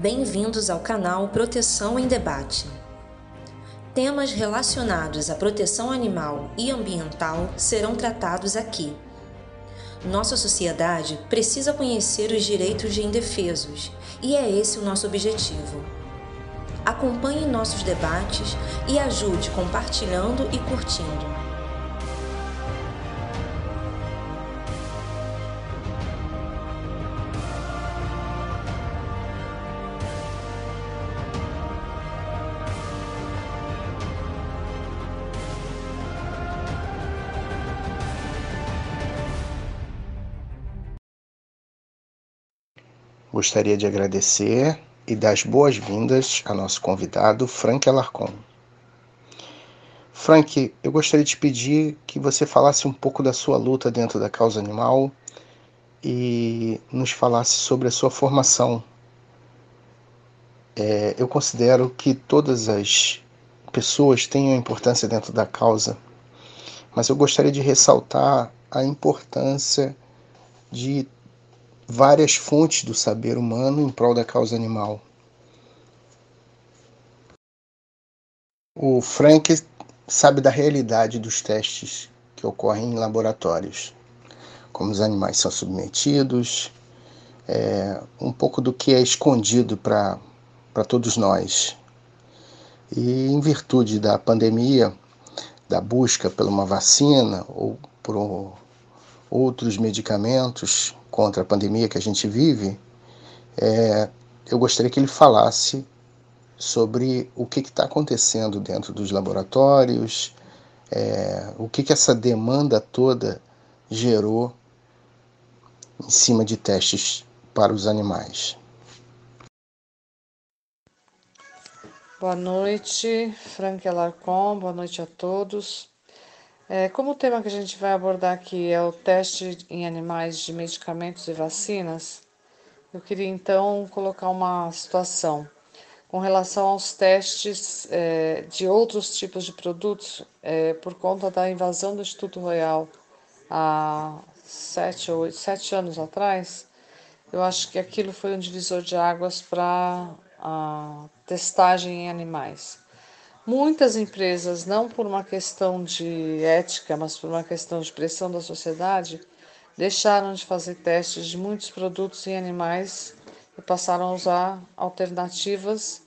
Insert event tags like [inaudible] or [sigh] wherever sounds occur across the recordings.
Bem-vindos ao canal Proteção em Debate. Temas relacionados à proteção animal e ambiental serão tratados aqui. Nossa sociedade precisa conhecer os direitos de indefesos e é esse o nosso objetivo. Acompanhe nossos debates e ajude compartilhando e curtindo. Gostaria de agradecer e dar as boas-vindas ao nosso convidado, Frank Alarcon. Frank, eu gostaria de pedir que você falasse um pouco da sua luta dentro da causa animal e nos falasse sobre a sua formação. É, eu considero que todas as pessoas têm uma importância dentro da causa, mas eu gostaria de ressaltar a importância de várias fontes do saber humano em prol da causa animal. O Frank sabe da realidade dos testes que ocorrem em laboratórios, como os animais são submetidos, é, um pouco do que é escondido para todos nós. E em virtude da pandemia, da busca por uma vacina ou por outros medicamentos contra a pandemia que a gente vive, é, eu gostaria que ele falasse sobre o que está acontecendo dentro dos laboratórios, é, o que, que essa demanda toda gerou em cima de testes para os animais. Boa noite, Frank Alarcon, boa noite a todos. É, como o tema que a gente vai abordar aqui é o teste em animais de medicamentos e vacinas, eu queria então colocar uma situação com relação aos testes é, de outros tipos de produtos é, por conta da invasão do Instituto Royal há sete ou sete anos atrás. Eu acho que aquilo foi um divisor de águas para a testagem em animais. Muitas empresas, não por uma questão de ética, mas por uma questão de pressão da sociedade, deixaram de fazer testes de muitos produtos em animais e passaram a usar alternativas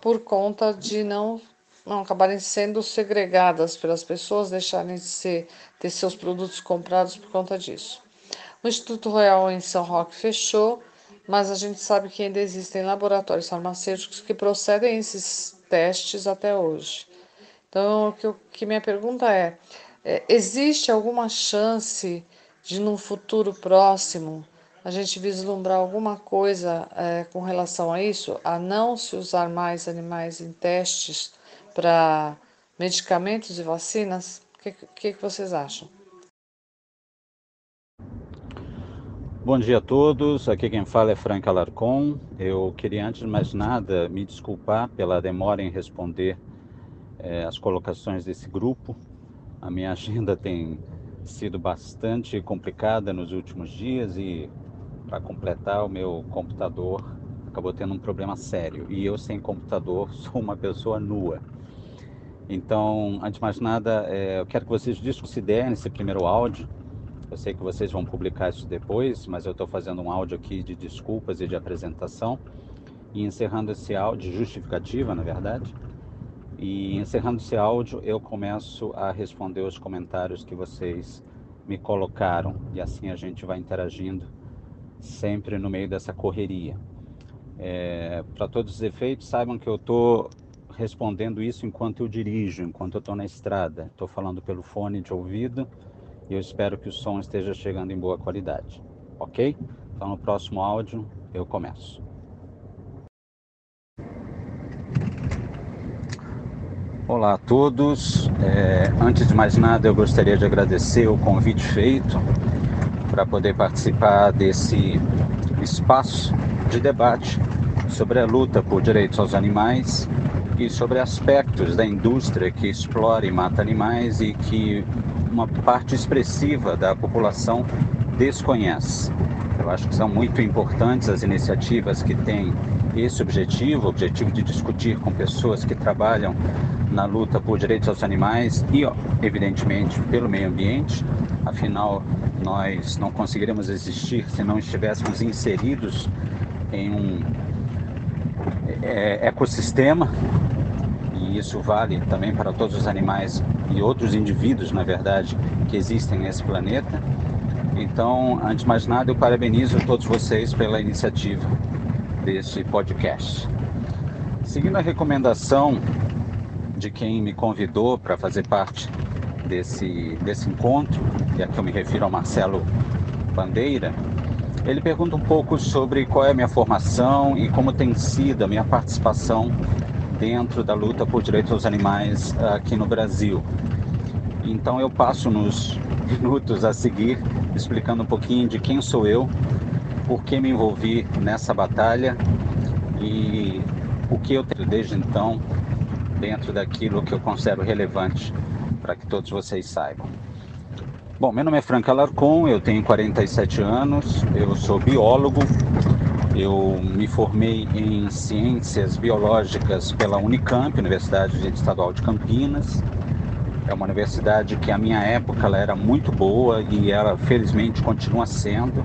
por conta de não, não acabarem sendo segregadas pelas pessoas, deixarem de ser, ter seus produtos comprados por conta disso. O Instituto Royal em São Roque fechou, mas a gente sabe que ainda existem laboratórios farmacêuticos que procedem esses testes até hoje. Então, o que, que minha pergunta é, é: existe alguma chance de, num futuro próximo, a gente vislumbrar alguma coisa é, com relação a isso, a não se usar mais animais em testes para medicamentos e vacinas? O que, que, que vocês acham? Bom dia a todos, aqui quem fala é Frank Alarcon. Eu queria, antes de mais nada, me desculpar pela demora em responder é, as colocações desse grupo. A minha [laughs] agenda tem sido bastante complicada nos últimos dias e, para completar, o meu computador acabou tendo um problema sério. E eu, sem computador, [laughs] sou uma pessoa nua. Então, antes de mais nada, é, eu quero que vocês desconsiderem esse primeiro áudio eu sei que vocês vão publicar isso depois, mas eu estou fazendo um áudio aqui de desculpas e de apresentação. E encerrando esse áudio, justificativa, na verdade. E encerrando esse áudio, eu começo a responder os comentários que vocês me colocaram. E assim a gente vai interagindo sempre no meio dessa correria. É, Para todos os efeitos, saibam que eu estou respondendo isso enquanto eu dirijo, enquanto eu estou na estrada. Estou falando pelo fone de ouvido e eu espero que o som esteja chegando em boa qualidade, ok? Então no próximo áudio eu começo. Olá a todos. É, antes de mais nada, eu gostaria de agradecer o convite feito para poder participar desse espaço de debate sobre a luta por direitos aos animais e sobre aspectos da indústria que explora e mata animais e que uma parte expressiva da população desconhece. Eu acho que são muito importantes as iniciativas que têm esse objetivo, o objetivo de discutir com pessoas que trabalham na luta por direitos aos animais e, evidentemente, pelo meio ambiente. Afinal, nós não conseguiríamos existir se não estivéssemos inseridos em um é, ecossistema e isso vale também para todos os animais e outros indivíduos, na verdade, que existem nesse planeta. Então, antes de mais nada, eu parabenizo todos vocês pela iniciativa desse podcast. Seguindo a recomendação de quem me convidou para fazer parte desse, desse encontro, e aqui eu me refiro ao Marcelo Bandeira, ele pergunta um pouco sobre qual é a minha formação e como tem sido a minha participação dentro da luta por direitos aos animais aqui no Brasil. Então eu passo nos [laughs] minutos a seguir explicando um pouquinho de quem sou eu, por que me envolvi nessa batalha e o que eu tenho desde então dentro daquilo que eu considero relevante para que todos vocês saibam. Bom, meu nome é Franca Alarcon, eu tenho 47 anos, eu sou biólogo, eu me formei em ciências biológicas pela Unicamp, Universidade Estadual de Campinas. É uma universidade que a minha época ela era muito boa e ela felizmente continua sendo.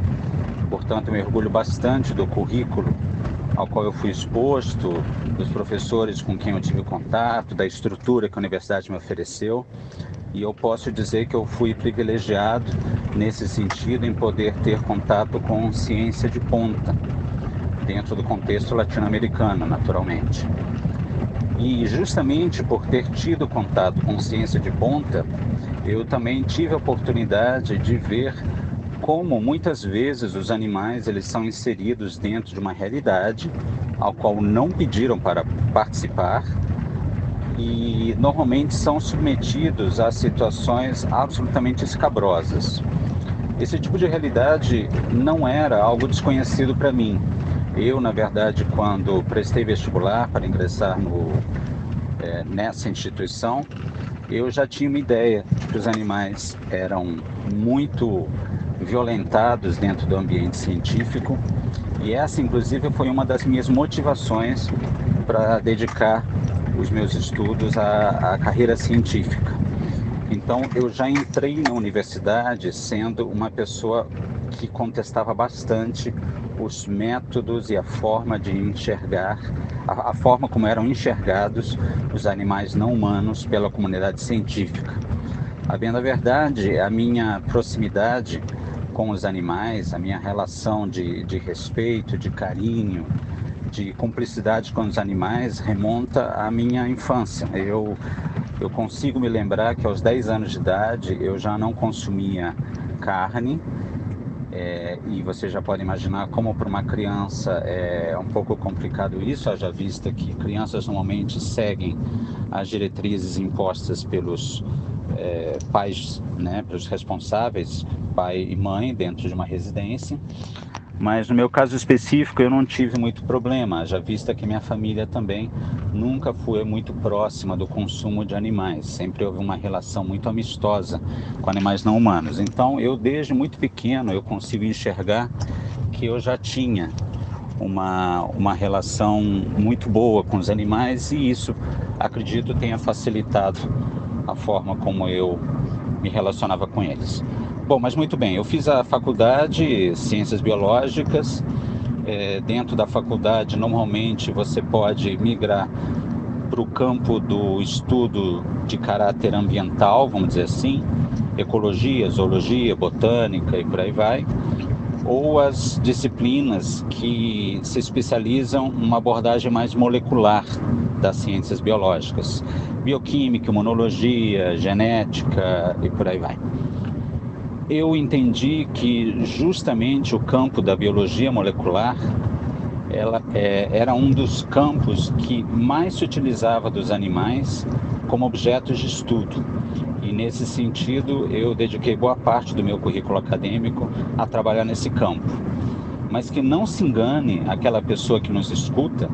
Portanto, eu me orgulho bastante do currículo ao qual eu fui exposto, dos professores com quem eu tive contato, da estrutura que a universidade me ofereceu. E eu posso dizer que eu fui privilegiado nesse sentido em poder ter contato com ciência de ponta dentro do contexto latino-americano, naturalmente. E justamente por ter tido contato com ciência de ponta, eu também tive a oportunidade de ver como muitas vezes os animais eles são inseridos dentro de uma realidade ao qual não pediram para participar e normalmente são submetidos a situações absolutamente escabrosas. Esse tipo de realidade não era algo desconhecido para mim. Eu, na verdade, quando prestei vestibular para ingressar no, é, nessa instituição, eu já tinha uma ideia de que os animais eram muito violentados dentro do ambiente científico e essa, inclusive, foi uma das minhas motivações para dedicar os meus estudos à, à carreira científica. Então, eu já entrei na universidade sendo uma pessoa que contestava bastante os métodos e a forma de enxergar, a, a, forma como eram enxergados os animais não humanos pela comunidade científica. A bem da verdade, a minha proximidade com os animais, a minha relação de, de respeito, de carinho, de cumplicidade com os animais remonta à minha infância. Eu, eu consigo me lembrar que aos 10 anos de idade eu já não consumia carne, é, e você já pode imaginar como para uma criança é um pouco complicado isso, haja vista que crianças normalmente seguem as diretrizes impostas pelos é, pais, né, pelos responsáveis, pai e mãe, dentro de uma residência. Mas no meu caso específico eu não tive muito problema, já vista que minha família também nunca foi muito próxima do consumo de animais, sempre houve uma relação muito amistosa com animais não humanos. Então eu desde muito pequeno eu consigo enxergar que eu já tinha uma, uma relação muito boa com os animais e isso acredito tenha facilitado a forma como eu me relacionava com eles. Bom, mas muito bem, eu fiz a faculdade Ciências Biológicas. É, dentro da faculdade, normalmente você pode migrar para o campo do estudo de caráter ambiental, vamos dizer assim, ecologia, zoologia, botânica e por aí vai, ou as disciplinas que se especializam numa abordagem mais molecular das ciências biológicas, bioquímica, imunologia, genética e por aí vai eu entendi que justamente o campo da biologia molecular ela é, era um dos campos que mais se utilizava dos animais como objetos de estudo. E nesse sentido, eu dediquei boa parte do meu currículo acadêmico a trabalhar nesse campo. Mas que não se engane aquela pessoa que nos escuta,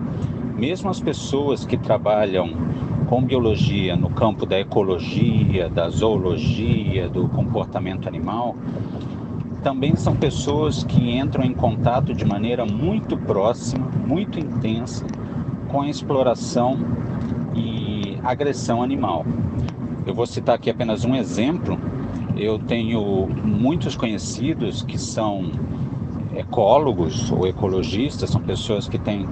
mesmo as pessoas que trabalham com biologia no campo da ecologia, da zoologia, do comportamento animal, também são pessoas que entram em contato de maneira muito próxima, muito intensa com a exploração e agressão animal. Eu vou citar aqui apenas um exemplo. Eu tenho muitos conhecidos que são ecólogos ou ecologistas, são pessoas que têm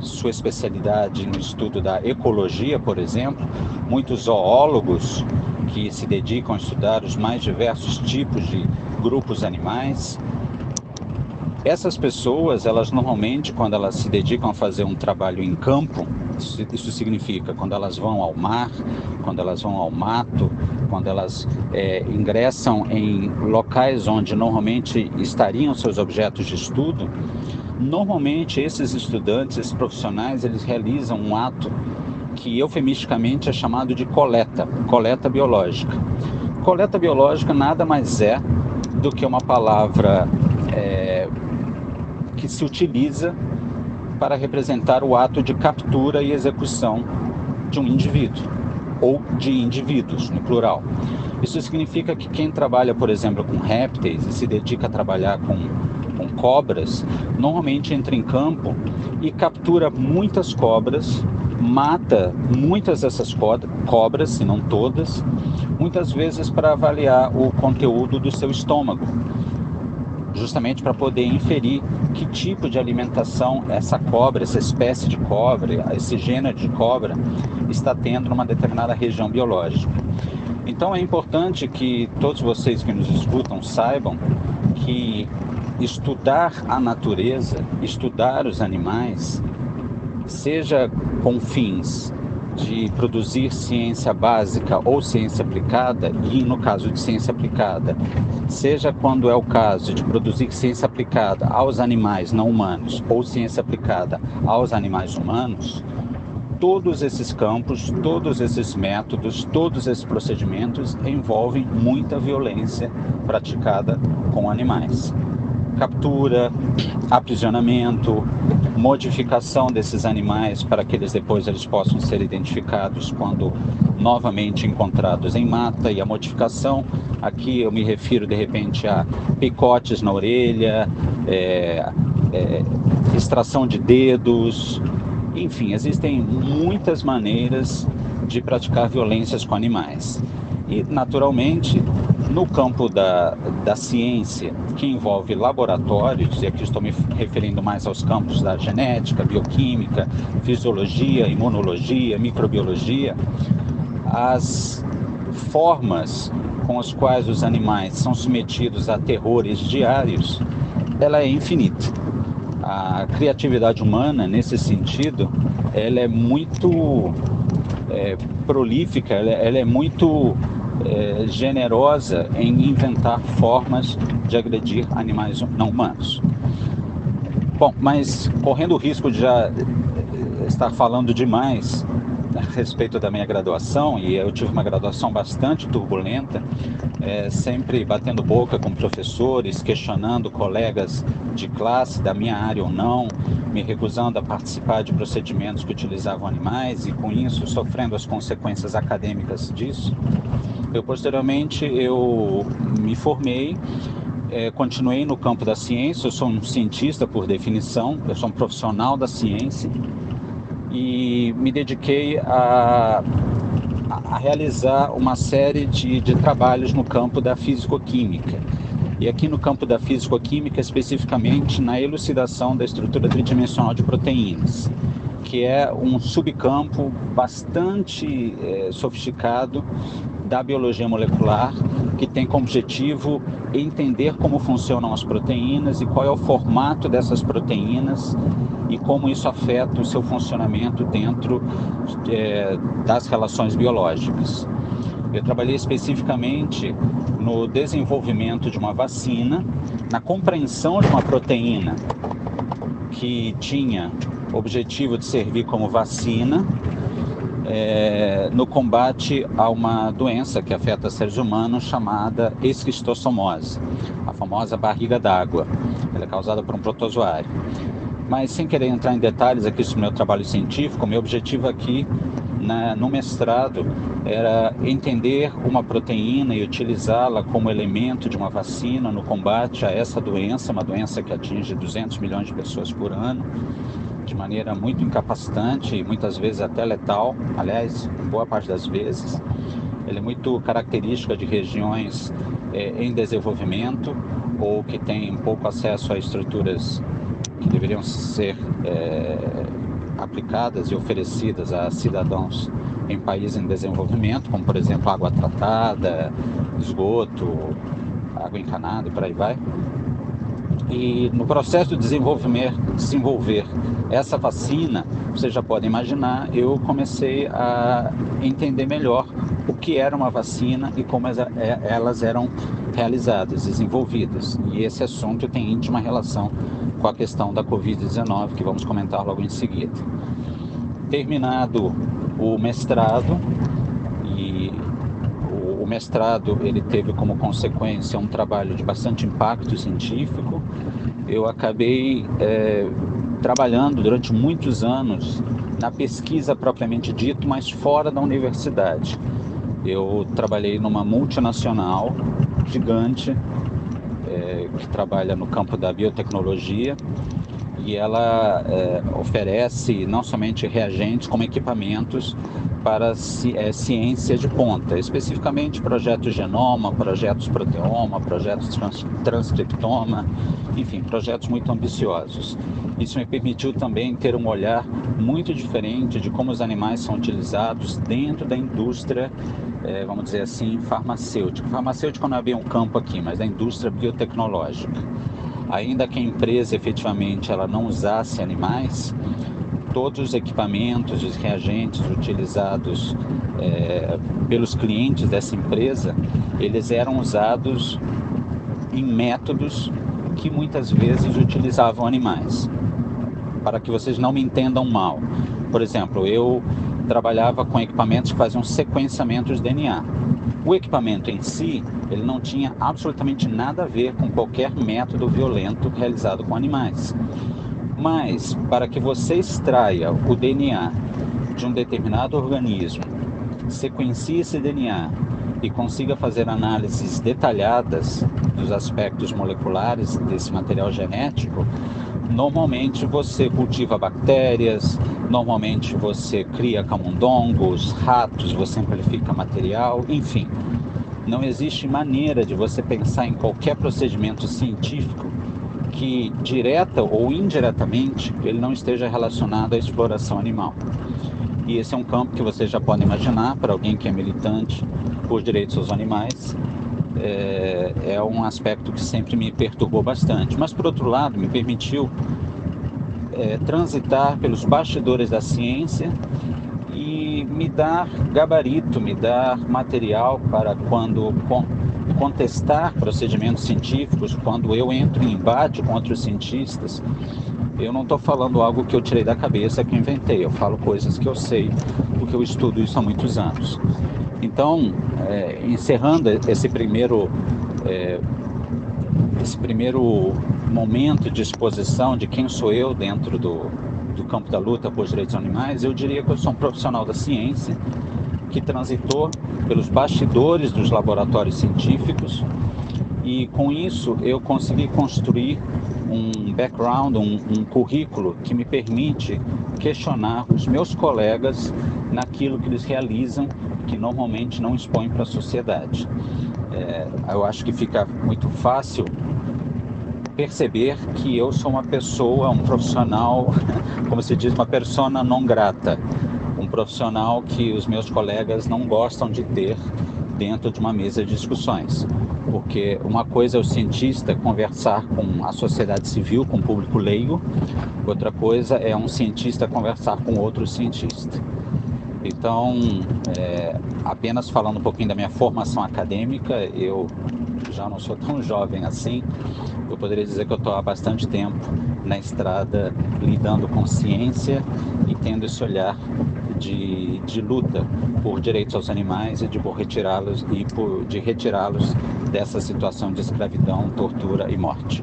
sua especialidade no estudo da ecologia, por exemplo, muitos zoólogos que se dedicam a estudar os mais diversos tipos de grupos animais. Essas pessoas, elas normalmente, quando elas se dedicam a fazer um trabalho em campo, isso significa quando elas vão ao mar, quando elas vão ao mato, quando elas é, ingressam em locais onde normalmente estariam seus objetos de estudo, Normalmente esses estudantes, esses profissionais, eles realizam um ato que eufemisticamente é chamado de coleta, coleta biológica. Coleta biológica nada mais é do que uma palavra é, que se utiliza para representar o ato de captura e execução de um indivíduo ou de indivíduos, no plural. Isso significa que quem trabalha, por exemplo, com répteis e se dedica a trabalhar com cobras, normalmente entra em campo e captura muitas cobras, mata muitas dessas cobras, se não todas, muitas vezes para avaliar o conteúdo do seu estômago, justamente para poder inferir que tipo de alimentação essa cobra, essa espécie de cobra, esse gênero de cobra está tendo numa determinada região biológica. Então é importante que todos vocês que nos escutam saibam que estudar a natureza, estudar os animais, seja com fins de produzir ciência básica ou ciência aplicada, e no caso de ciência aplicada, seja quando é o caso de produzir ciência aplicada aos animais não humanos ou ciência aplicada aos animais humanos, todos esses campos, todos esses métodos, todos esses procedimentos envolvem muita violência praticada com animais captura, aprisionamento, modificação desses animais para que eles depois eles possam ser identificados quando novamente encontrados em mata e a modificação aqui eu me refiro de repente a picotes na orelha, é, é, extração de dedos, enfim, existem muitas maneiras de praticar violências com animais. E, naturalmente, no campo da, da ciência, que envolve laboratórios, e aqui estou me referindo mais aos campos da genética, bioquímica, fisiologia, imunologia, microbiologia, as formas com as quais os animais são submetidos a terrores diários, ela é infinita. A criatividade humana, nesse sentido, ela é muito é, prolífica, ela, ela é muito é, generosa em inventar formas de agredir animais não humanos. Bom, mas correndo o risco de já é, estar falando demais respeito da minha graduação, e eu tive uma graduação bastante turbulenta, é, sempre batendo boca com professores, questionando colegas de classe da minha área ou não, me recusando a participar de procedimentos que utilizavam animais e com isso sofrendo as consequências acadêmicas disso. Eu posteriormente eu me formei, é, continuei no campo da ciência. Eu sou um cientista por definição, eu sou um profissional da ciência e me dediquei a, a realizar uma série de, de trabalhos no campo da físico-química. E aqui no campo da físico-química, especificamente na elucidação da estrutura tridimensional de proteínas que é um subcampo bastante é, sofisticado da biologia molecular, que tem como objetivo entender como funcionam as proteínas e qual é o formato dessas proteínas e como isso afeta o seu funcionamento dentro é, das relações biológicas. Eu trabalhei especificamente no desenvolvimento de uma vacina, na compreensão de uma proteína que tinha objetivo de servir como vacina é, no combate a uma doença que afeta seres humanos chamada esquistossomose, a famosa barriga d'água. Ela é causada por um protozoário. Mas sem querer entrar em detalhes aqui sobre o meu trabalho científico, meu objetivo aqui na, no mestrado era entender uma proteína e utilizá-la como elemento de uma vacina no combate a essa doença, uma doença que atinge 200 milhões de pessoas por ano, de maneira muito incapacitante e muitas vezes até letal, aliás, boa parte das vezes. Ele é muito característica de regiões é, em desenvolvimento ou que têm pouco acesso a estruturas que deveriam ser é, aplicadas e oferecidas a cidadãos em países em desenvolvimento, como por exemplo água tratada, esgoto, água encanada e por aí vai. E no processo de desenvolver, desenvolver essa vacina, vocês já podem imaginar, eu comecei a entender melhor o que era uma vacina e como é, elas eram realizadas, desenvolvidas. E esse assunto tem íntima relação com a questão da Covid-19, que vamos comentar logo em seguida. Terminado o mestrado, o mestrado ele teve como consequência um trabalho de bastante impacto científico, eu acabei é, trabalhando durante muitos anos na pesquisa propriamente dito, mas fora da universidade. Eu trabalhei numa multinacional gigante é, que trabalha no campo da biotecnologia e ela é, oferece não somente reagentes, como equipamentos para é, ciência de ponta, especificamente projetos genoma, projetos proteoma, projetos trans, transcriptoma, enfim, projetos muito ambiciosos. Isso me permitiu também ter um olhar muito diferente de como os animais são utilizados dentro da indústria, é, vamos dizer assim, farmacêutica. Farmacêutica não é bem um campo aqui, mas da indústria biotecnológica ainda que a empresa efetivamente ela não usasse animais, todos os equipamentos, os reagentes utilizados é, pelos clientes dessa empresa, eles eram usados em métodos que muitas vezes utilizavam animais. Para que vocês não me entendam mal. Por exemplo, eu trabalhava com equipamentos que faziam sequenciamento de DNA. O equipamento em si, ele não tinha absolutamente nada a ver com qualquer método violento realizado com animais. Mas, para que você extraia o DNA de um determinado organismo, sequencie esse DNA e consiga fazer análises detalhadas dos aspectos moleculares desse material genético, normalmente você cultiva bactérias, normalmente você cria camundongos, ratos, você amplifica material, enfim. Não existe maneira de você pensar em qualquer procedimento científico que, direta ou indiretamente, ele não esteja relacionado à exploração animal. E esse é um campo que vocês já podem imaginar, para alguém que é militante por direitos aos animais, é, é um aspecto que sempre me perturbou bastante. Mas, por outro lado, me permitiu é, transitar pelos bastidores da ciência e me dar gabarito, me dar material para quando contestar procedimentos científicos, quando eu entro em embate com outros cientistas, eu não estou falando algo que eu tirei da cabeça, que eu inventei. Eu falo coisas que eu sei, porque eu estudo isso há muitos anos. Então, é, encerrando esse primeiro, é, esse primeiro momento de exposição de quem sou eu dentro do, do campo da luta por direitos animais, eu diria que eu sou um profissional da ciência que transitou pelos bastidores dos laboratórios científicos e com isso eu consegui construir um background, um, um, currículo que me permite questionar os meus colegas naquilo que eles realizam que normalmente não expõem para a sociedade. É, eu acho que fica muito fácil perceber que eu sou uma pessoa, um profissional, [laughs] como se diz, uma persona não grata, profissional que os meus colegas não gostam de ter dentro de uma mesa de discussões. Porque uma coisa é o cientista conversar com a sociedade civil, com o público leigo, outra coisa é um cientista conversar com outro cientista. Então, é, apenas falando um pouquinho da minha formação acadêmica, eu já não sou tão jovem assim, eu poderia dizer que eu estou há bastante tempo na estrada lidando com ciência e tendo esse olhar de, de luta por direitos aos animais e de retirá-los e por, de retirá-los dessa situação de escravidão, tortura e morte.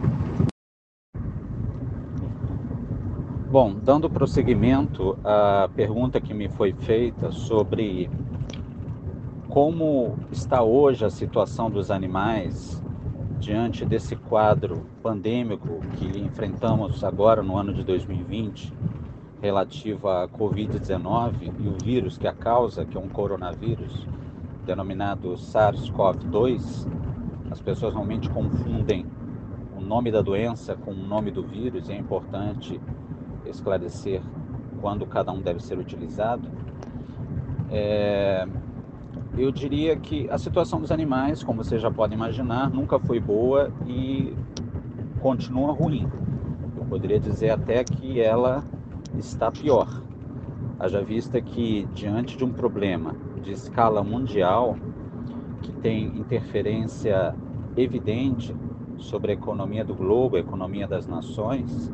Bom, dando prosseguimento à pergunta que me foi feita sobre como está hoje a situação dos animais diante desse quadro pandêmico que enfrentamos agora no ano de 2020, relativo à Covid-19 e o vírus que a causa, que é um coronavírus, denominado SARS-CoV-2. As pessoas normalmente confundem o nome da doença com o nome do vírus e é importante esclarecer quando cada um deve ser utilizado. É, eu diria que a situação dos animais, como vocês já podem imaginar, nunca foi boa e continua ruim. Eu poderia dizer até que ela está pior. Haja vista que, diante de um problema de escala mundial, que tem interferência evidente sobre a economia do globo, a economia das nações,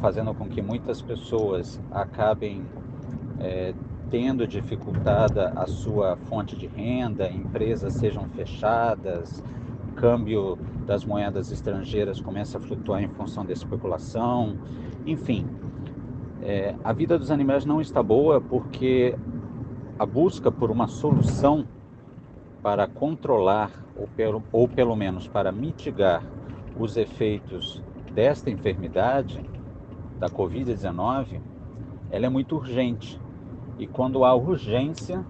fazendo com que muitas pessoas acabem é, tendo dificultada a sua fonte de renda, empresas sejam fechadas, câmbio das moedas estrangeiras começa a flutuar em função da especulação, enfim. É, a vida dos animais não está boa porque a busca por uma solução para controlar, ou pelo, ou pelo menos para mitigar os efeitos desta enfermidade, da Covid-19, ela é muito urgente. E quando há urgência,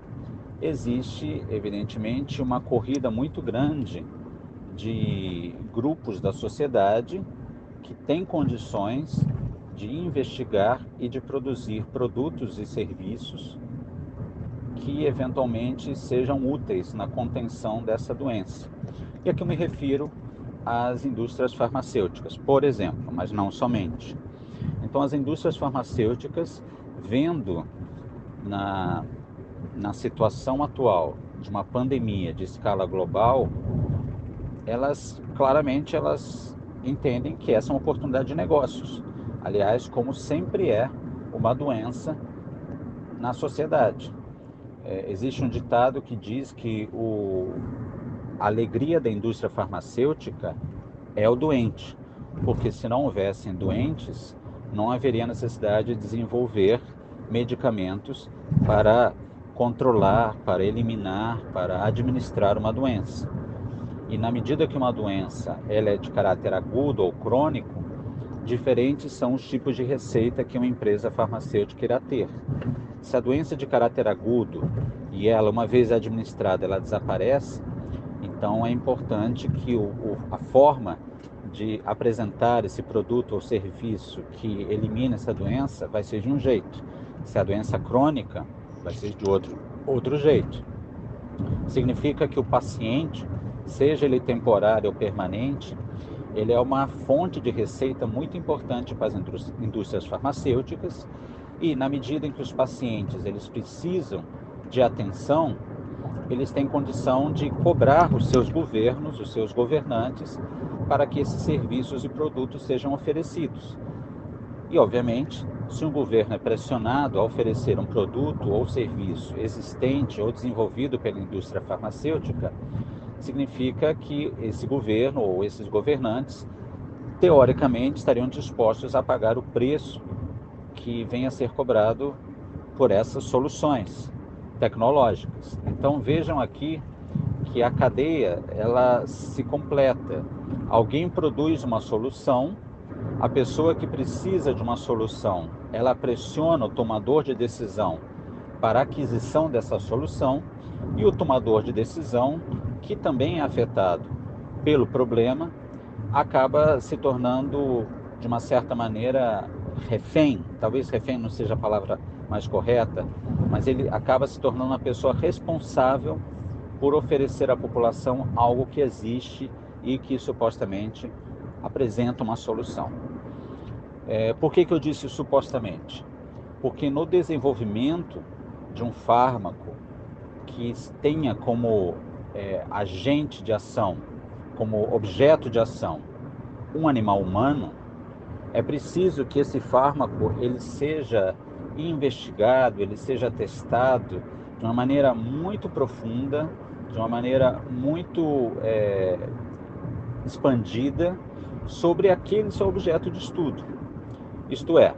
existe, evidentemente, uma corrida muito grande de grupos da sociedade que têm condições de investigar e de produzir produtos e serviços que eventualmente sejam úteis na contenção dessa doença. E aqui eu me refiro às indústrias farmacêuticas, por exemplo, mas não somente. Então, as indústrias farmacêuticas, vendo na, na situação atual de uma pandemia de escala global, elas claramente elas entendem que essa é uma oportunidade de negócios. Aliás, como sempre é uma doença na sociedade. É, existe um ditado que diz que o, a alegria da indústria farmacêutica é o doente, porque se não houvessem doentes, não haveria necessidade de desenvolver medicamentos para controlar, para eliminar, para administrar uma doença. E na medida que uma doença ela é de caráter agudo ou crônico, diferentes são os tipos de receita que uma empresa farmacêutica irá ter. Se a doença é de caráter agudo e ela, uma vez administrada, ela desaparece, então é importante que o, o, a forma de apresentar esse produto ou serviço que elimina essa doença vai ser de um jeito. Se a doença crônica, vai ser de outro, outro jeito. Significa que o paciente, seja ele temporário ou permanente, ele é uma fonte de receita muito importante para as indústrias farmacêuticas e na medida em que os pacientes eles precisam de atenção, eles têm condição de cobrar os seus governos, os seus governantes, para que esses serviços e produtos sejam oferecidos. E, obviamente, se um governo é pressionado a oferecer um produto ou serviço existente ou desenvolvido pela indústria farmacêutica, significa que esse governo ou esses governantes, teoricamente, estariam dispostos a pagar o preço que venha a ser cobrado por essas soluções tecnológicas. Então vejam aqui que a cadeia ela se completa. Alguém produz uma solução, a pessoa que precisa de uma solução, ela pressiona o tomador de decisão para a aquisição dessa solução e o tomador de decisão, que também é afetado pelo problema, acaba se tornando de uma certa maneira refém, talvez refém não seja a palavra mais correta, mas ele acaba se tornando uma pessoa responsável por oferecer à população algo que existe e que supostamente apresenta uma solução. É, por que, que eu disse supostamente? Porque no desenvolvimento de um fármaco que tenha como é, agente de ação, como objeto de ação, um animal humano, é preciso que esse fármaco ele seja investigado, ele seja testado de uma maneira muito profunda, de uma maneira muito é, expandida sobre aquele seu objeto de estudo. Isto é,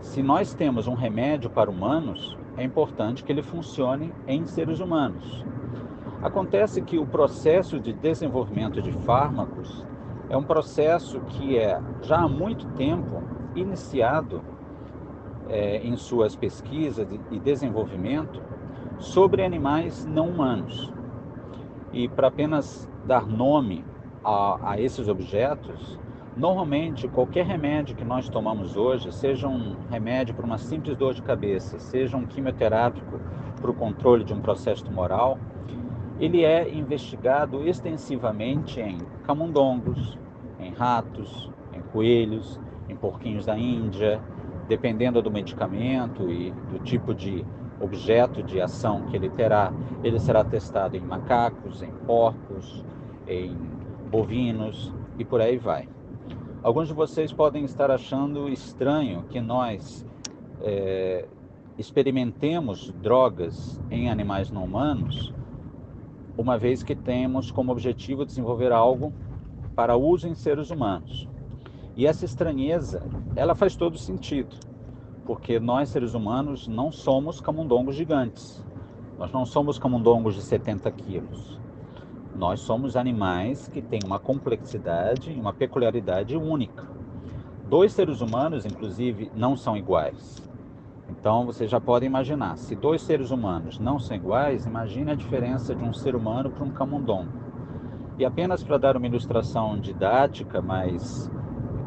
se nós temos um remédio para humanos, é importante que ele funcione em seres humanos. Acontece que o processo de desenvolvimento de fármacos é um processo que é já há muito tempo iniciado é, em suas pesquisas e desenvolvimento sobre animais não humanos. E para apenas dar nome a, a esses objetos, Normalmente, qualquer remédio que nós tomamos hoje, seja um remédio para uma simples dor de cabeça, seja um quimioterápico para o controle de um processo tumoral, ele é investigado extensivamente em camundongos, em ratos, em coelhos, em porquinhos da Índia, dependendo do medicamento e do tipo de objeto de ação que ele terá, ele será testado em macacos, em porcos, em bovinos e por aí vai. Alguns de vocês podem estar achando estranho que nós é, experimentemos drogas em animais não humanos, uma vez que temos como objetivo desenvolver algo para uso em seres humanos. E essa estranheza, ela faz todo sentido, porque nós seres humanos não somos camundongos gigantes. Nós não somos camundongos de 70 quilos. Nós somos animais que têm uma complexidade e uma peculiaridade única. Dois seres humanos, inclusive, não são iguais. Então você já pode imaginar, se dois seres humanos não são iguais, imagine a diferença de um ser humano para um camundongo. E apenas para dar uma ilustração didática, mas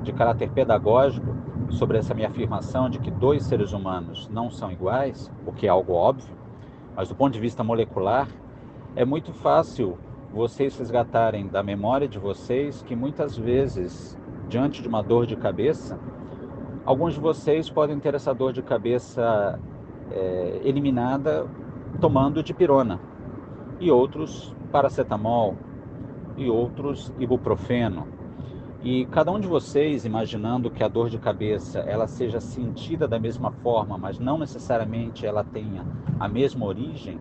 de caráter pedagógico, sobre essa minha afirmação de que dois seres humanos não são iguais, o que é algo óbvio, mas do ponto de vista molecular, é muito fácil vocês resgatarem da memória de vocês que muitas vezes, diante de uma dor de cabeça, alguns de vocês podem ter essa dor de cabeça é, eliminada tomando dipirona, e outros paracetamol, e outros ibuprofeno. E cada um de vocês, imaginando que a dor de cabeça ela seja sentida da mesma forma, mas não necessariamente ela tenha a mesma origem,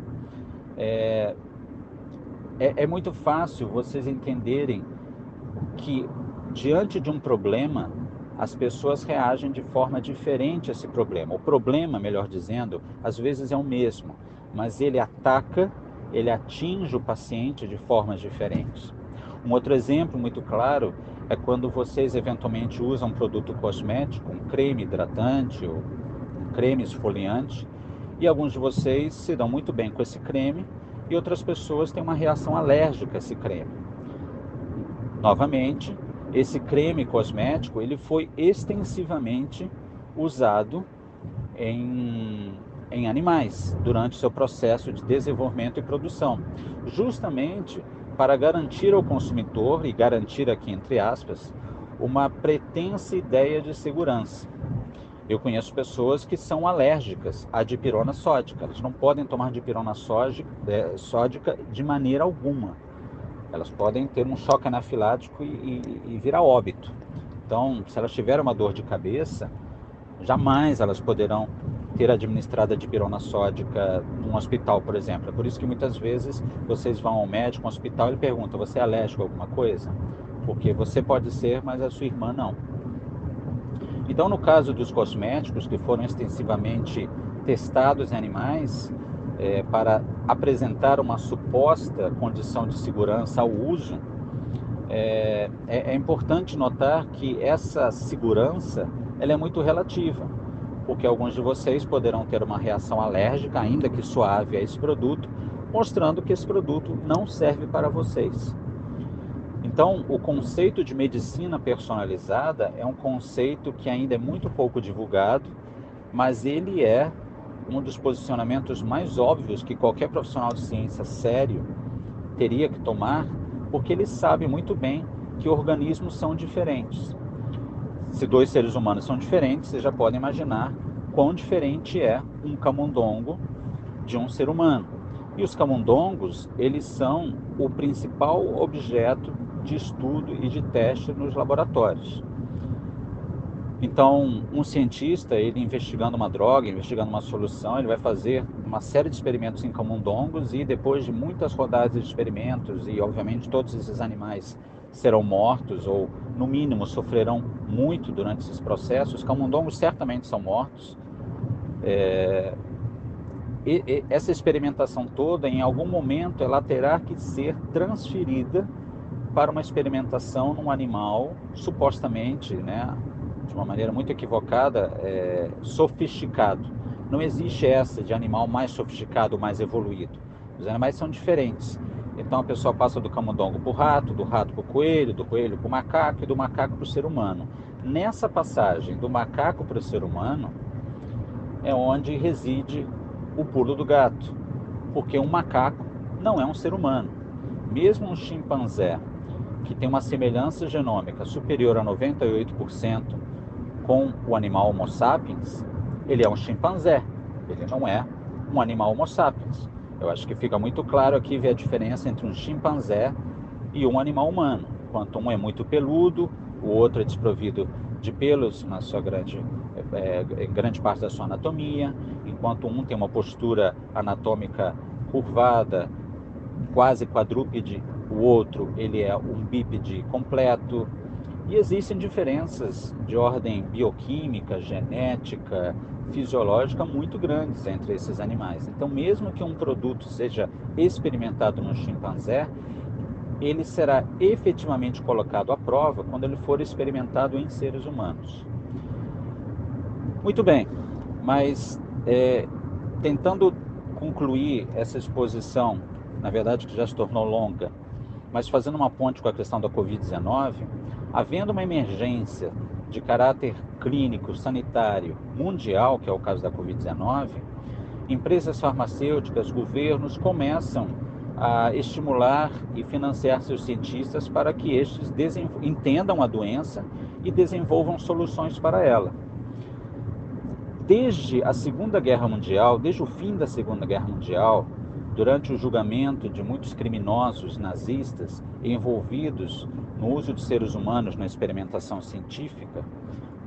é, é, é muito fácil vocês entenderem que diante de um problema as pessoas reagem de forma diferente a esse problema. O problema, melhor dizendo, às vezes é o mesmo, mas ele ataca, ele atinge o paciente de formas diferentes. Um outro exemplo muito claro é quando vocês eventualmente usam um produto cosmético, um creme hidratante ou um creme esfoliante, e alguns de vocês se dão muito bem com esse creme e outras pessoas têm uma reação alérgica a esse creme. Novamente, esse creme cosmético ele foi extensivamente usado em, em animais durante seu processo de desenvolvimento e produção, justamente para garantir ao consumidor e garantir aqui entre aspas uma pretensa ideia de segurança. Eu conheço pessoas que são alérgicas à dipirona sódica. Elas não podem tomar dipirona é, sódica de maneira alguma. Elas podem ter um choque anafilático e, e, e virar óbito. Então, se elas tiverem uma dor de cabeça, jamais elas poderão ter administrada dipirona sódica num hospital, por exemplo. É por isso que muitas vezes vocês vão ao médico, ao hospital, e ele pergunta: você é alérgico a alguma coisa? Porque você pode ser, mas a sua irmã não. Então, no caso dos cosméticos que foram extensivamente testados em animais é, para apresentar uma suposta condição de segurança ao uso, é, é, é importante notar que essa segurança ela é muito relativa, porque alguns de vocês poderão ter uma reação alérgica, ainda que suave, a esse produto, mostrando que esse produto não serve para vocês. Então, o conceito de medicina personalizada é um conceito que ainda é muito pouco divulgado, mas ele é um dos posicionamentos mais óbvios que qualquer profissional de ciência sério teria que tomar, porque ele sabe muito bem que organismos são diferentes. Se dois seres humanos são diferentes, você já pode imaginar quão diferente é um camundongo de um ser humano. E os camundongos, eles são o principal objeto de estudo e de teste nos laboratórios. Então, um cientista, ele investigando uma droga, investigando uma solução, ele vai fazer uma série de experimentos em camundongos e depois de muitas rodadas de experimentos e, obviamente, todos esses animais serão mortos ou, no mínimo, sofrerão muito durante esses processos. Os camundongos certamente são mortos. É, e, e, essa experimentação toda, em algum momento, ela terá que ser transferida para uma experimentação num animal supostamente, né, de uma maneira muito equivocada, é, sofisticado. Não existe essa de animal mais sofisticado, mais evoluído. Os animais são diferentes. Então a pessoa passa do camundongo para o rato, do rato para o coelho, do coelho para o macaco e do macaco para o ser humano. Nessa passagem do macaco para o ser humano é onde reside o pulo do gato, porque um macaco não é um ser humano. Mesmo um chimpanzé que tem uma semelhança genômica superior a 98% com o animal Homo sapiens, ele é um chimpanzé, ele não é um animal Homo sapiens. Eu acho que fica muito claro aqui ver a diferença entre um chimpanzé e um animal humano. Enquanto um é muito peludo, o outro é desprovido de pelos na sua grande, é, é, grande parte da sua anatomia, enquanto um tem uma postura anatômica curvada, quase quadrúpede, o outro ele é um bípede completo. E existem diferenças de ordem bioquímica, genética, fisiológica muito grandes entre esses animais. Então, mesmo que um produto seja experimentado no chimpanzé, ele será efetivamente colocado à prova quando ele for experimentado em seres humanos. Muito bem, mas é, tentando concluir essa exposição, na verdade que já se tornou longa, mas fazendo uma ponte com a questão da Covid-19, havendo uma emergência de caráter clínico, sanitário, mundial, que é o caso da Covid-19, empresas farmacêuticas, governos começam a estimular e financiar seus cientistas para que estes entendam a doença e desenvolvam soluções para ela. Desde a Segunda Guerra Mundial, desde o fim da Segunda Guerra Mundial, durante o julgamento de muitos criminosos nazistas envolvidos no uso de seres humanos na experimentação científica,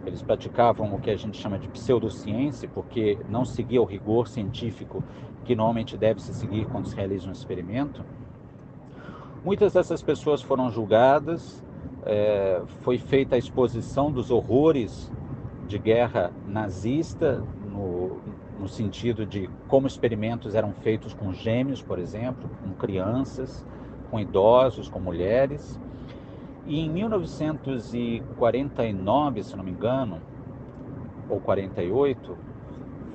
eles praticavam o que a gente chama de pseudociência, porque não seguia o rigor científico que normalmente deve se seguir quando se realiza um experimento. Muitas dessas pessoas foram julgadas, é, foi feita a exposição dos horrores de guerra nazista no, sentido de como experimentos eram feitos com gêmeos, por exemplo, com crianças, com idosos, com mulheres. E em 1949, se não me engano, ou 48,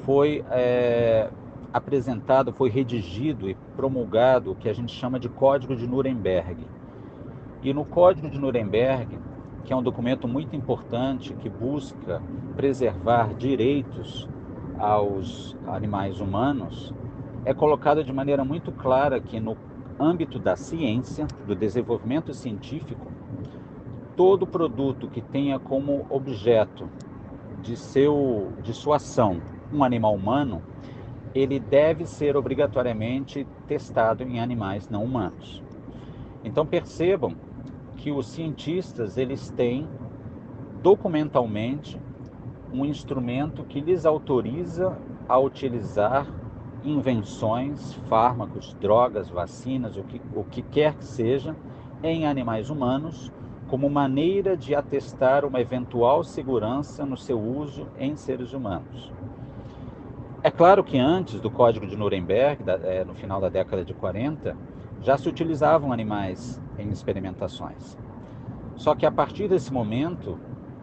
foi é, apresentado, foi redigido e promulgado o que a gente chama de Código de Nuremberg. E no Código de Nuremberg, que é um documento muito importante que busca preservar direitos aos animais humanos, é colocado de maneira muito clara que no âmbito da ciência, do desenvolvimento científico, todo produto que tenha como objeto de, seu, de sua ação um animal humano, ele deve ser obrigatoriamente testado em animais não humanos. Então percebam que os cientistas eles têm documentalmente um instrumento que lhes autoriza a utilizar invenções, fármacos, drogas, vacinas, o que, o que quer que seja, em animais humanos, como maneira de atestar uma eventual segurança no seu uso em seres humanos. É claro que antes do Código de Nuremberg, é, no final da década de 40, já se utilizavam animais em experimentações. Só que a partir desse momento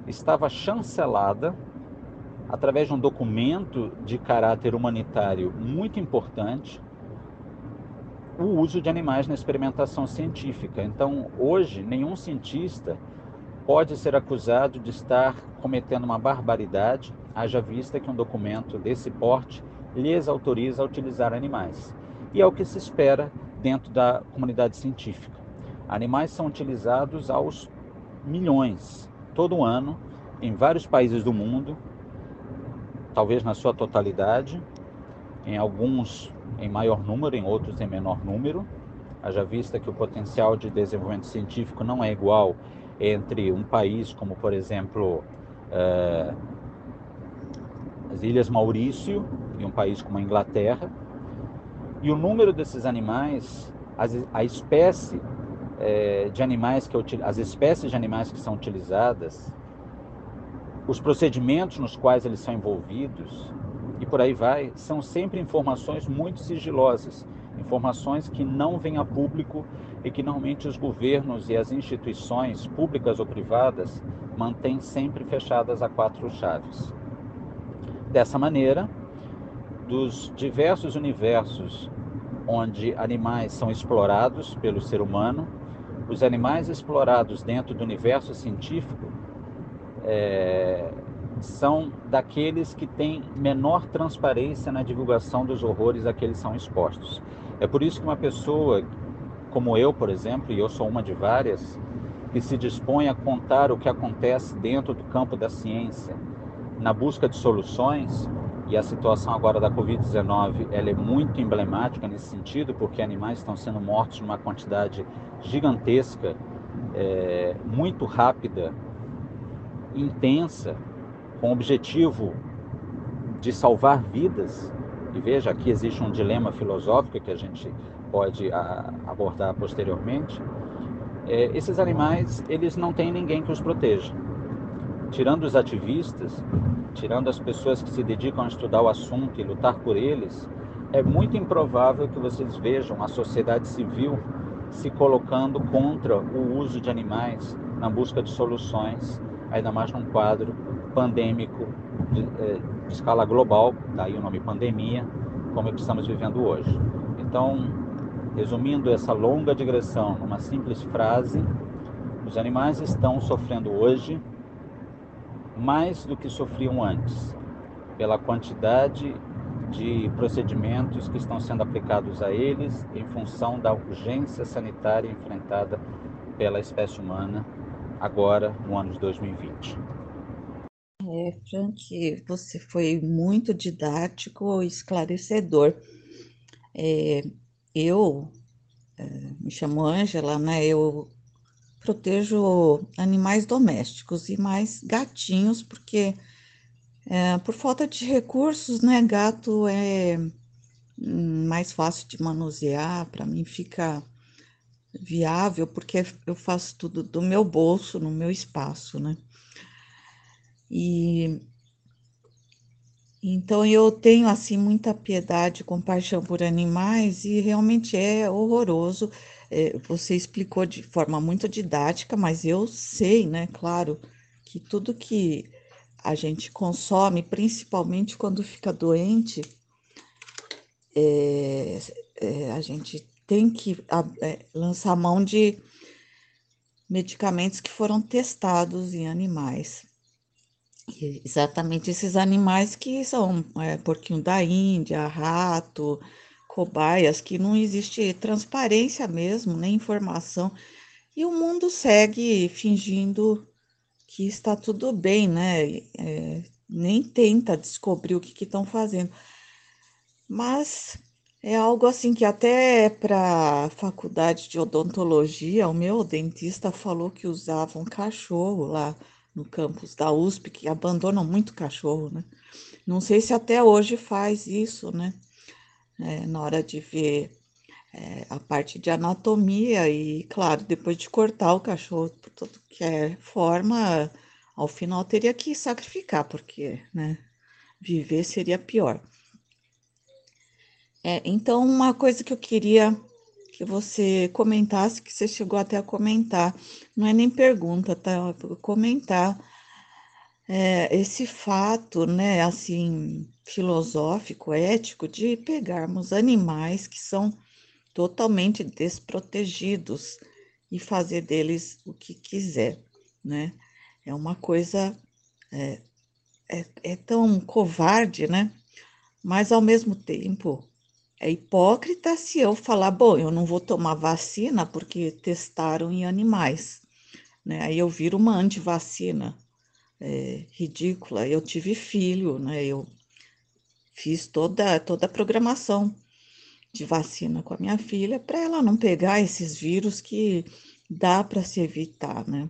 estava chancelada através de um documento de caráter humanitário muito importante, o uso de animais na experimentação científica. Então, hoje, nenhum cientista pode ser acusado de estar cometendo uma barbaridade, haja vista que um documento desse porte lhes autoriza a utilizar animais. E é o que se espera dentro da comunidade científica. Animais são utilizados aos milhões todo ano em vários países do mundo talvez na sua totalidade, em alguns em maior número, em outros em menor número. Haja vista que o potencial de desenvolvimento científico não é igual entre um país como, por exemplo, é, as Ilhas Maurício e um país como a Inglaterra. E o número desses animais, a espécie é, de animais que as espécies de animais que são utilizadas, os procedimentos nos quais eles são envolvidos e por aí vai, são sempre informações muito sigilosas, informações que não vêm a público e que normalmente os governos e as instituições públicas ou privadas mantêm sempre fechadas a quatro chaves. Dessa maneira, dos diversos universos onde animais são explorados pelo ser humano, os animais explorados dentro do universo científico é, são daqueles que têm menor transparência na divulgação dos horrores a que eles são expostos. É por isso que uma pessoa como eu, por exemplo, e eu sou uma de várias, que se dispõe a contar o que acontece dentro do campo da ciência, na busca de soluções, e a situação agora da Covid-19 ela é muito emblemática nesse sentido, porque animais estão sendo mortos numa quantidade gigantesca, é, muito rápida, intensa, com o objetivo de salvar vidas. E veja, aqui existe um dilema filosófico que a gente pode a, abordar posteriormente. É, esses animais, eles não têm ninguém que os proteja. Tirando os ativistas, tirando as pessoas que se dedicam a estudar o assunto e lutar por eles, é muito improvável que vocês vejam a sociedade civil se colocando contra o uso de animais na busca de soluções, ainda mais num quadro pandêmico de, é, de escala global, daí o nome pandemia, como que estamos vivendo hoje. Então, resumindo essa longa digressão numa simples frase, os animais estão sofrendo hoje mais do que sofriam antes, pela quantidade de procedimentos que estão sendo aplicados a eles em função da urgência sanitária enfrentada pela espécie humana agora no ano de 2020. É, Frank, você foi muito didático esclarecedor. É, eu é, me chamo Ângela, né? Eu protejo animais domésticos e mais gatinhos, porque é, por falta de recursos, né? Gato é hum, mais fácil de manusear, para mim fica viável, porque eu faço tudo do meu bolso, no meu espaço, né? E então eu tenho assim muita piedade compaixão por animais e realmente é horroroso. É, você explicou de forma muito didática, mas eu sei, né, claro, que tudo que a gente consome, principalmente quando fica doente, é, é, a gente tem que é, lançar mão de medicamentos que foram testados em animais. Exatamente esses animais que são é, porquinho da Índia, rato, cobaias, que não existe transparência mesmo, nem informação. E o mundo segue fingindo que está tudo bem, né? É, nem tenta descobrir o que estão fazendo. Mas é algo assim que até para a faculdade de odontologia, o meu dentista falou que usava um cachorro lá no campus da USP, que abandonam muito cachorro, né? Não sei se até hoje faz isso, né? É, na hora de ver é, a parte de anatomia e, claro, depois de cortar o cachorro por tudo que é forma, ao final teria que sacrificar, porque, né? Viver seria pior. É, então, uma coisa que eu queria que você comentasse, que você chegou até a comentar, não é nem pergunta, tá? Comentar é, esse fato, né, assim, filosófico, ético, de pegarmos animais que são totalmente desprotegidos e fazer deles o que quiser, né? É uma coisa é, é, é tão covarde, né? Mas ao mesmo tempo é hipócrita se eu falar, bom, eu não vou tomar vacina porque testaram em animais, né? Aí eu viro uma antivacina é, ridícula. Eu tive filho, né? Eu fiz toda, toda a programação de vacina com a minha filha para ela não pegar esses vírus que dá para se evitar, né?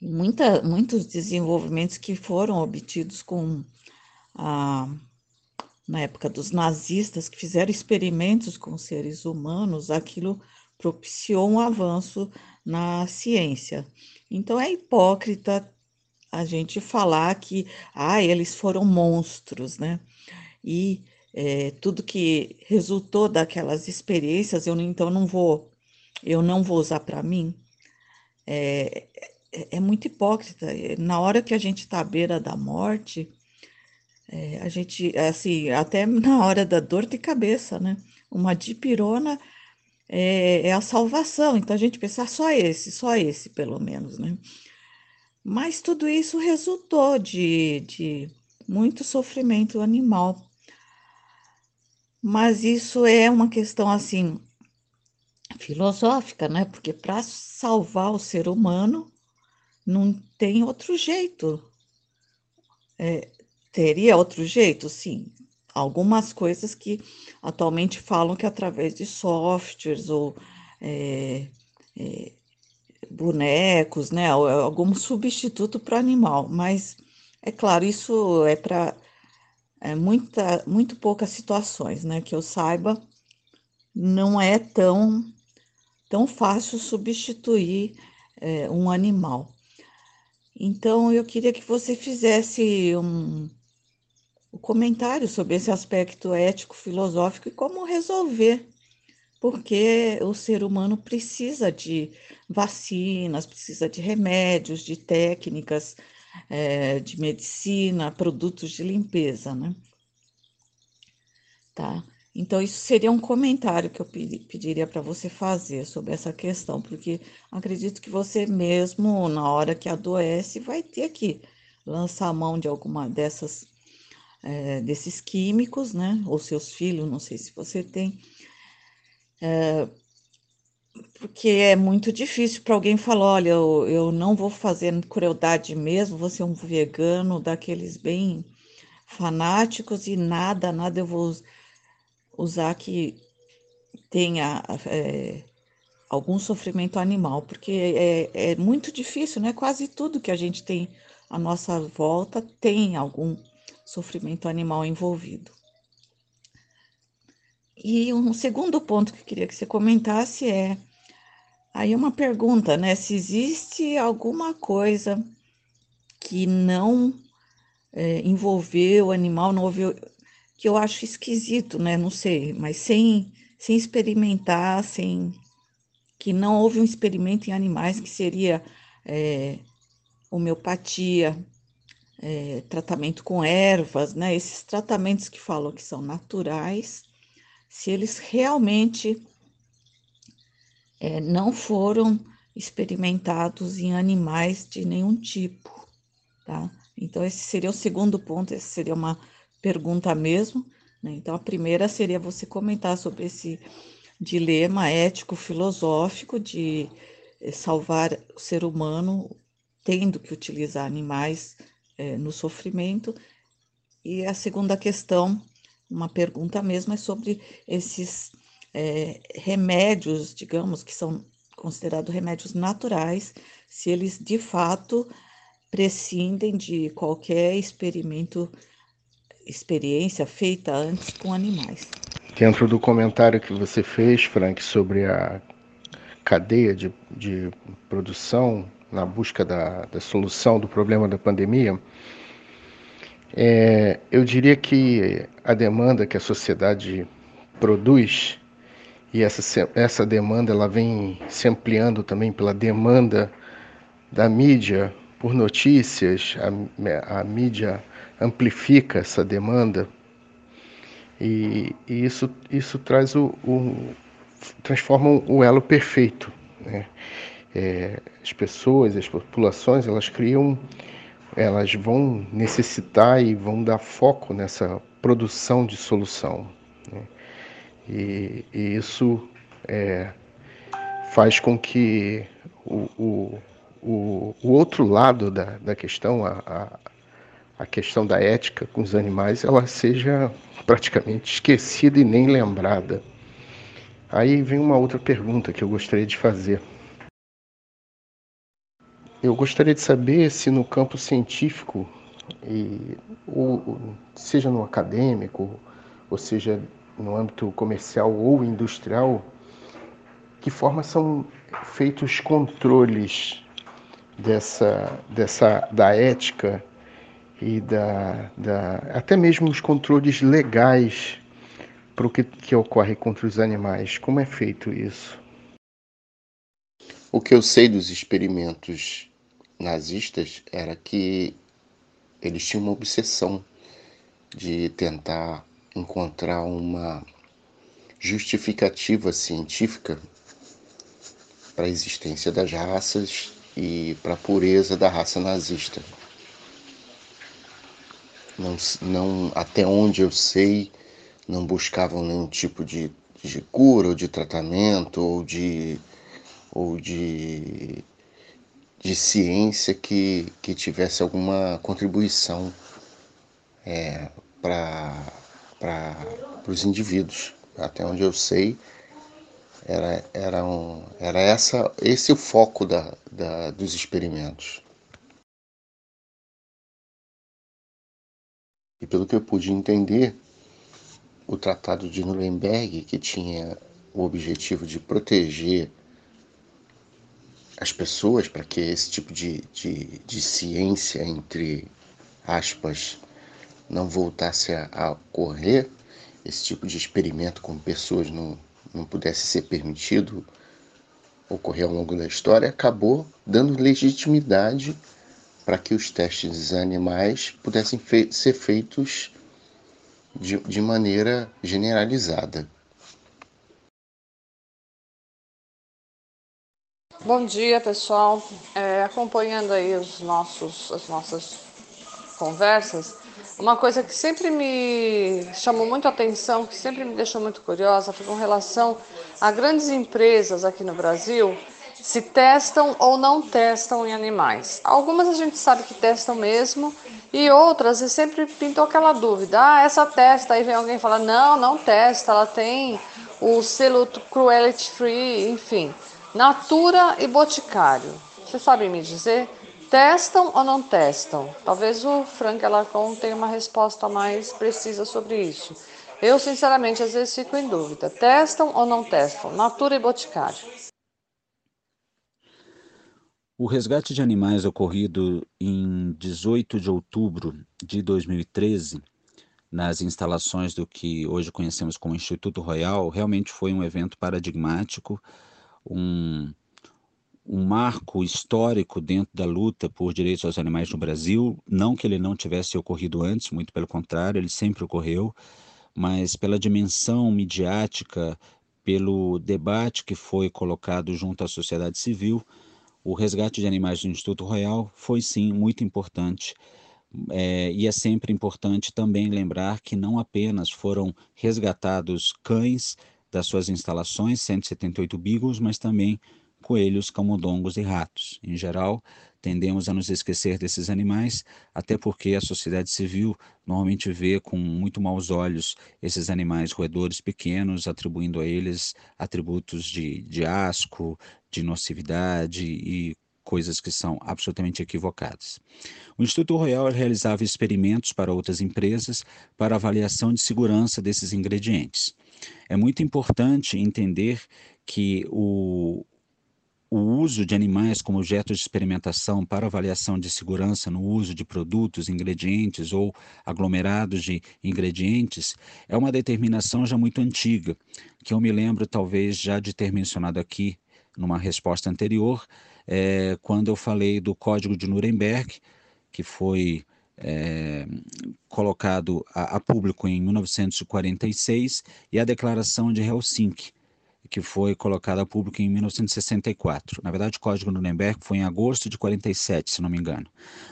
Muita, muitos desenvolvimentos que foram obtidos com a na época dos nazistas, que fizeram experimentos com seres humanos, aquilo propiciou um avanço na ciência. Então é hipócrita a gente falar que ah, eles foram monstros, né? E é, tudo que resultou daquelas experiências, eu então não vou, eu não vou usar para mim. É, é, é, muito hipócrita. Na hora que a gente está à beira da morte, é, a gente, assim, até na hora da dor de cabeça, né? Uma dipirona é, é a salvação. Então a gente pensa ah, só esse, só esse, pelo menos, né? Mas tudo isso resultou de, de muito sofrimento animal. Mas isso é uma questão assim filosófica, né? Porque para salvar o ser humano não tem outro jeito. É, teria outro jeito, sim. Algumas coisas que atualmente falam que através de softwares ou é, é, bonecos, né, algum substituto para animal, mas é claro, isso é para é, muita, muito poucas situações, né, que eu saiba, não é tão, tão fácil substituir é, um animal. Então, eu queria que você fizesse um, um comentário sobre esse aspecto ético, filosófico e como resolver porque o ser humano precisa de vacinas, precisa de remédios, de técnicas é, de medicina, produtos de limpeza, né? Tá? Então, isso seria um comentário que eu pediria para você fazer sobre essa questão, porque acredito que você mesmo, na hora que adoece, vai ter que lançar a mão de alguma dessas, é, desses químicos, né? Ou seus filhos, não sei se você tem, é, porque é muito difícil para alguém falar: olha, eu, eu não vou fazer crueldade mesmo, vou ser um vegano daqueles bem fanáticos e nada, nada eu vou usar que tenha é, algum sofrimento animal, porque é, é muito difícil, né? Quase tudo que a gente tem à nossa volta tem algum sofrimento animal envolvido. E um segundo ponto que eu queria que você comentasse é aí uma pergunta, né? Se existe alguma coisa que não é, envolveu o animal, não houve, que eu acho esquisito, né? Não sei, mas sem, sem experimentar, sem que não houve um experimento em animais que seria é, homeopatia, é, tratamento com ervas, né? Esses tratamentos que falam que são naturais se eles realmente é, não foram experimentados em animais de nenhum tipo, tá? Então, esse seria o segundo ponto, essa seria uma pergunta mesmo, né? Então, a primeira seria você comentar sobre esse dilema ético-filosófico de é, salvar o ser humano tendo que utilizar animais é, no sofrimento. E a segunda questão uma pergunta mesmo é sobre esses é, remédios, digamos, que são considerados remédios naturais, se eles de fato prescindem de qualquer experimento, experiência feita antes com animais. Dentro do comentário que você fez, Frank, sobre a cadeia de, de produção na busca da, da solução do problema da pandemia, é, eu diria que a demanda que a sociedade produz e essa, essa demanda ela vem se ampliando também pela demanda da mídia por notícias, a, a mídia amplifica essa demanda e, e isso, isso traz o, o, transforma o elo perfeito. Né? É, as pessoas, as populações, elas criam elas vão necessitar e vão dar foco nessa produção de solução. Né? E, e, isso é, faz com que o, o, o, outro lado da, da questão, a, a questão da ética com os animais, ela seja praticamente esquecida e nem lembrada. Aí vem uma outra pergunta que eu gostaria de fazer. Eu gostaria de saber se no campo científico, e, ou, seja no acadêmico, ou seja no âmbito comercial ou industrial, que forma são feitos controles dessa, dessa da ética e da, da até mesmo os controles legais para o que, que ocorre contra os animais. Como é feito isso? O que eu sei dos experimentos nazistas era que eles tinham uma obsessão de tentar encontrar uma justificativa científica para a existência das raças e para a pureza da raça nazista. Não, não, até onde eu sei, não buscavam nenhum tipo de, de cura ou de tratamento ou de, ou de, de ciência que, que tivesse alguma contribuição é, para os indivíduos. Até onde eu sei, era, era, um, era essa, esse o foco da, da, dos experimentos. E pelo que eu pude entender, o Tratado de Nuremberg, que tinha o objetivo de proteger as pessoas para que esse tipo de, de, de, ciência, entre aspas, não voltasse a, a, ocorrer, esse tipo de experimento com pessoas não, não pudesse ser permitido ocorrer ao longo da história, acabou dando legitimidade para que os testes animais pudessem fe ser feitos de, de maneira generalizada. Bom dia, pessoal. É, acompanhando aí os nossos, as nossas conversas, uma coisa que sempre me chamou muito a atenção, que sempre me deixou muito curiosa, foi com relação a grandes empresas aqui no Brasil se testam ou não testam em animais. Algumas a gente sabe que testam mesmo e outras sempre pintou aquela dúvida. Ah, essa testa, aí vem alguém falar, não, não testa, ela tem o selo cruelty free, enfim. Natura e Boticário. Vocês sabem me dizer? Testam ou não testam? Talvez o Frank Alarcon tenha uma resposta mais precisa sobre isso. Eu, sinceramente, às vezes fico em dúvida. Testam ou não testam? Natura e Boticário. O resgate de animais ocorrido em 18 de outubro de 2013, nas instalações do que hoje conhecemos como Instituto Royal, realmente foi um evento paradigmático, um, um marco histórico dentro da luta por direitos aos animais no Brasil. Não que ele não tivesse ocorrido antes, muito pelo contrário, ele sempre ocorreu, mas pela dimensão midiática, pelo debate que foi colocado junto à sociedade civil o resgate de animais do Instituto Royal foi sim muito importante. É, e é sempre importante também lembrar que não apenas foram resgatados cães das suas instalações, 178 beagles, mas também coelhos, camundongos e ratos. Em geral, tendemos a nos esquecer desses animais, até porque a sociedade civil normalmente vê com muito maus olhos esses animais roedores pequenos, atribuindo a eles atributos de, de asco, de nocividade e coisas que são absolutamente equivocadas. O Instituto Royal realizava experimentos para outras empresas para avaliação de segurança desses ingredientes. É muito importante entender que o, o uso de animais como objetos de experimentação para avaliação de segurança no uso de produtos, ingredientes ou aglomerados de ingredientes é uma determinação já muito antiga, que eu me lembro talvez já de ter mencionado aqui numa resposta anterior, é, quando eu falei do Código de Nuremberg, que foi é, colocado a, a público em 1946, e a Declaração de Helsinki, que foi colocado a público em 1964. Na verdade, o Código Nuremberg foi em agosto de 47, se não me engano.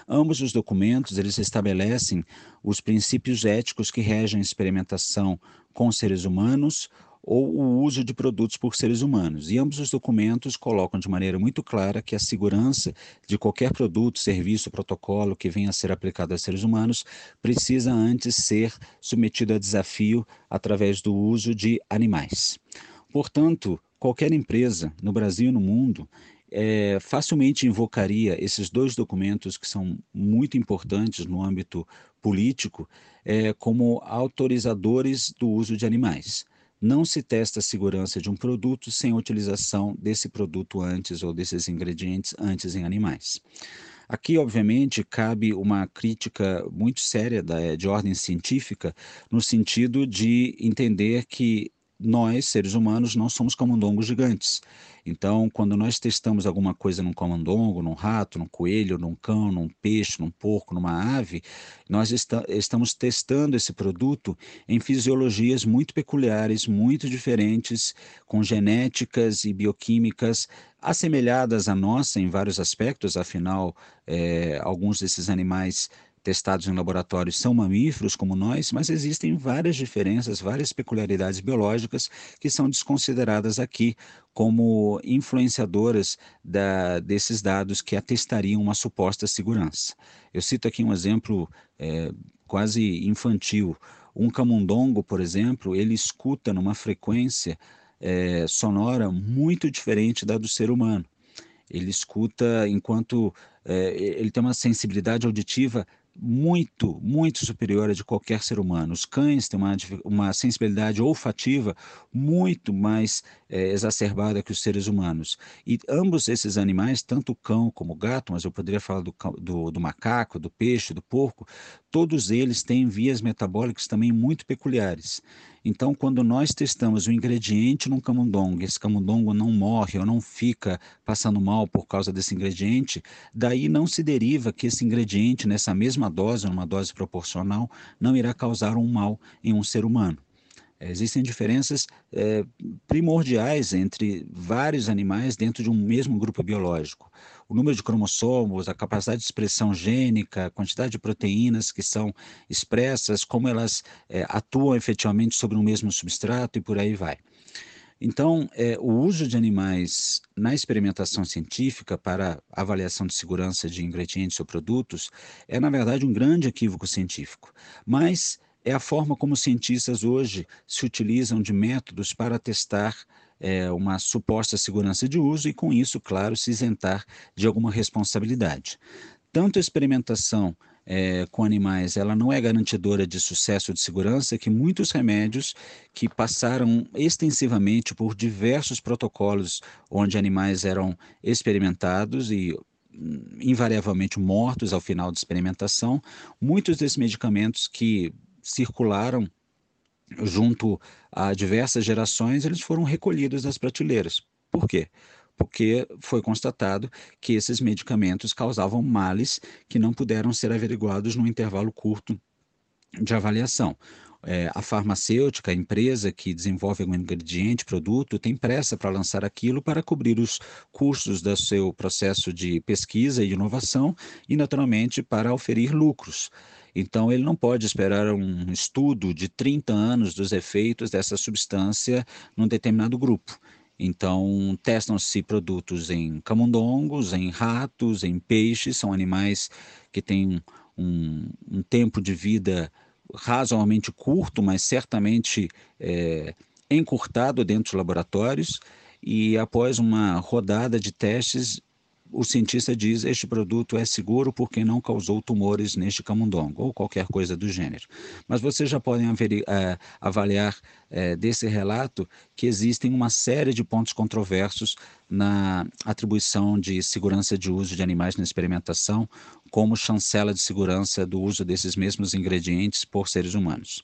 Ambos os documentos, eles estabelecem os princípios éticos que regem a experimentação com seres humanos ou o uso de produtos por seres humanos. E ambos os documentos colocam de maneira muito clara que a segurança de qualquer produto, serviço, protocolo que venha a ser aplicado a seres humanos precisa antes ser submetido a desafio através do uso de animais. Portanto, qualquer empresa no Brasil e no mundo é, facilmente invocaria esses dois documentos que são muito importantes no âmbito político é, como autorizadores do uso de animais. Não se testa a segurança de um produto sem a utilização desse produto antes ou desses ingredientes antes em animais. Aqui, obviamente, cabe uma crítica muito séria da, de ordem científica, no sentido de entender que nós, seres humanos, não somos camundongos gigantes. Então, quando nós testamos alguma coisa num camundongo, num rato, num coelho, num cão, num peixe, num porco, numa ave, nós estamos testando esse produto em fisiologias muito peculiares, muito diferentes, com genéticas e bioquímicas assemelhadas à nossa em vários aspectos, afinal, é, alguns desses animais testados em laboratórios são mamíferos como nós, mas existem várias diferenças, várias peculiaridades biológicas que são desconsideradas aqui como influenciadoras da, desses dados que atestariam uma suposta segurança. Eu cito aqui um exemplo é, quase infantil. Um camundongo, por exemplo, ele escuta numa frequência é, sonora muito diferente da do ser humano. Ele escuta enquanto é, ele tem uma sensibilidade auditiva muito, muito superior à de qualquer ser humano. Os cães têm uma, uma sensibilidade olfativa muito mais é, exacerbada que os seres humanos. E ambos esses animais, tanto o cão como o gato, mas eu poderia falar do, do, do macaco, do peixe, do porco, todos eles têm vias metabólicas também muito peculiares. Então, quando nós testamos o ingrediente num camundongo, esse camundongo não morre ou não fica passando mal por causa desse ingrediente, daí não se deriva que esse ingrediente, nessa mesma dose, numa dose proporcional, não irá causar um mal em um ser humano. Existem diferenças é, primordiais entre vários animais dentro de um mesmo grupo biológico. O número de cromossomos, a capacidade de expressão gênica, a quantidade de proteínas que são expressas, como elas é, atuam efetivamente sobre um mesmo substrato e por aí vai. Então, é, o uso de animais na experimentação científica para avaliação de segurança de ingredientes ou produtos é, na verdade, um grande equívoco científico. Mas é a forma como cientistas hoje se utilizam de métodos para testar é, uma suposta segurança de uso e, com isso, claro, se isentar de alguma responsabilidade. Tanto a experimentação é, com animais ela não é garantidora de sucesso de segurança que muitos remédios que passaram extensivamente por diversos protocolos onde animais eram experimentados e hum, invariavelmente mortos ao final da experimentação, muitos desses medicamentos que circularam junto a diversas gerações, eles foram recolhidos das prateleiras. Por quê? Porque foi constatado que esses medicamentos causavam males que não puderam ser averiguados num intervalo curto de avaliação. É, a farmacêutica, a empresa que desenvolve um ingrediente, produto, tem pressa para lançar aquilo para cobrir os custos do seu processo de pesquisa e inovação e, naturalmente, para oferir lucros. Então, ele não pode esperar um estudo de 30 anos dos efeitos dessa substância num determinado grupo. Então, testam-se produtos em camundongos, em ratos, em peixes, são animais que têm um, um tempo de vida razoavelmente curto, mas certamente é, encurtado dentro dos laboratórios. E após uma rodada de testes, o cientista diz este produto é seguro porque não causou tumores neste camundongo, ou qualquer coisa do gênero. Mas vocês já podem é, avaliar é, desse relato que existem uma série de pontos controversos na atribuição de segurança de uso de animais na experimentação, como chancela de segurança do uso desses mesmos ingredientes por seres humanos.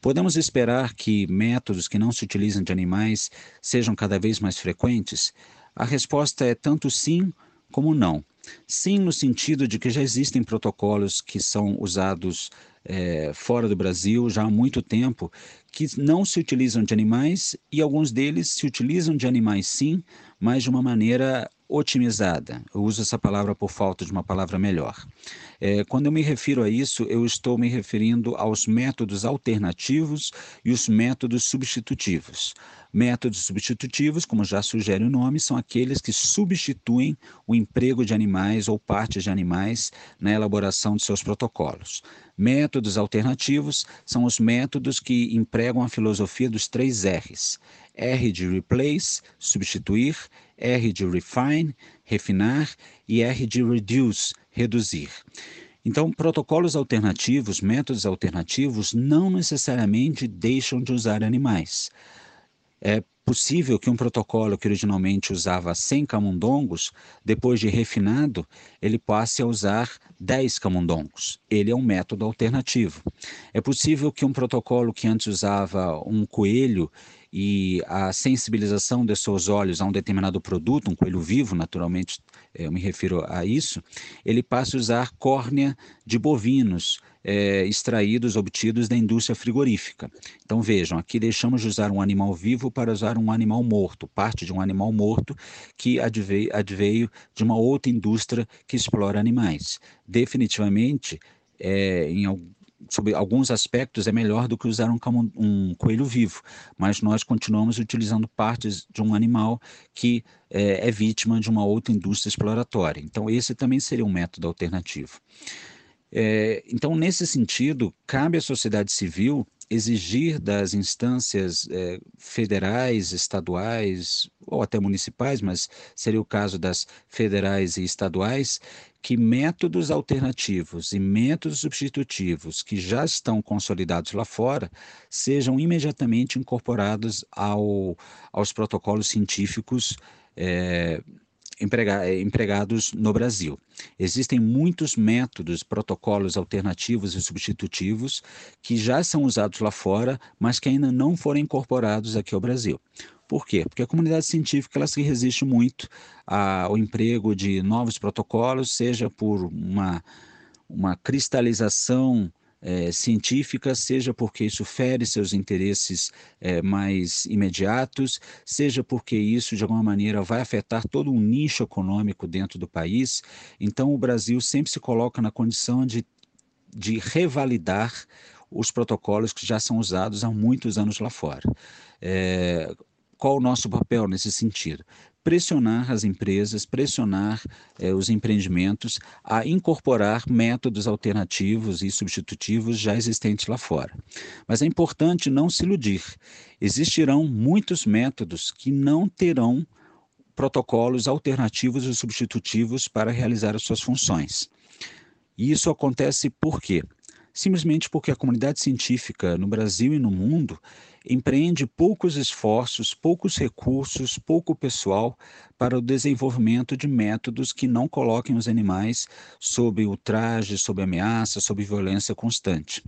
Podemos esperar que métodos que não se utilizam de animais sejam cada vez mais frequentes? A resposta é tanto sim como não. Sim, no sentido de que já existem protocolos que são usados é, fora do Brasil já há muito tempo, que não se utilizam de animais e alguns deles se utilizam de animais sim, mas de uma maneira otimizada. Eu uso essa palavra por falta de uma palavra melhor. É, quando eu me refiro a isso, eu estou me referindo aos métodos alternativos e os métodos substitutivos. Métodos substitutivos, como já sugere o nome, são aqueles que substituem o emprego de animais ou partes de animais na elaboração de seus protocolos. Métodos alternativos são os métodos que empregam a filosofia dos três R's. R de replace, substituir, R de refine, refinar e R de reduce, reduzir. Então, protocolos alternativos, métodos alternativos, não necessariamente deixam de usar animais. é possível que um protocolo que originalmente usava 100 camundongos, depois de refinado, ele passe a usar 10 camundongos. Ele é um método alternativo. É possível que um protocolo que antes usava um coelho e a sensibilização de seus olhos a um determinado produto, um coelho vivo, naturalmente eh, eu me refiro a isso, ele passe a usar córnea de bovinos é, extraídos, obtidos da indústria frigorífica. Então vejam, aqui deixamos de usar um animal vivo para usar um animal morto, parte de um animal morto que adveio, adveio de uma outra indústria que explora animais. Definitivamente, é, em algum sobre alguns aspectos é melhor do que usar um, um, coelho vivo, mas nós continuamos utilizando partes de um animal que é, é vítima de uma outra indústria exploratória. Então, esse também seria um método alternativo. É, então, nesse sentido, cabe à sociedade civil exigir das instâncias é, federais, estaduais ou até municipais, mas seria o caso das federais e estaduais, que métodos alternativos e métodos substitutivos que já estão consolidados lá fora sejam imediatamente incorporados ao, aos protocolos científicos é, emprega eh, empregados no Brasil. Existem muitos métodos, protocolos alternativos e substitutivos que já são usados lá fora, mas que ainda não foram incorporados aqui ao Brasil. Por quê? Porque a comunidade científica ela se resiste muito ao emprego de novos protocolos, seja por uma, uma cristalização é, científica, seja porque isso fere seus interesses é, mais imediatos, seja porque isso, de alguma maneira, vai afetar todo um nicho econômico dentro do país. Então, o Brasil sempre se coloca na condição de, de revalidar os protocolos que já são usados há muitos anos lá fora. É, qual o nosso papel nesse sentido? Pressionar as empresas, pressionar eh, os empreendimentos a incorporar métodos alternativos e substitutivos já existentes lá fora. Mas é importante não se iludir. Existirão muitos métodos que não terão protocolos alternativos e substitutivos para realizar as suas funções. E isso acontece por quê? simplesmente porque a comunidade científica no Brasil e no mundo empreende poucos esforços, poucos recursos, pouco pessoal para o desenvolvimento de métodos que não coloquem os animais sob ultraje, sob ameaça, sob violência constante.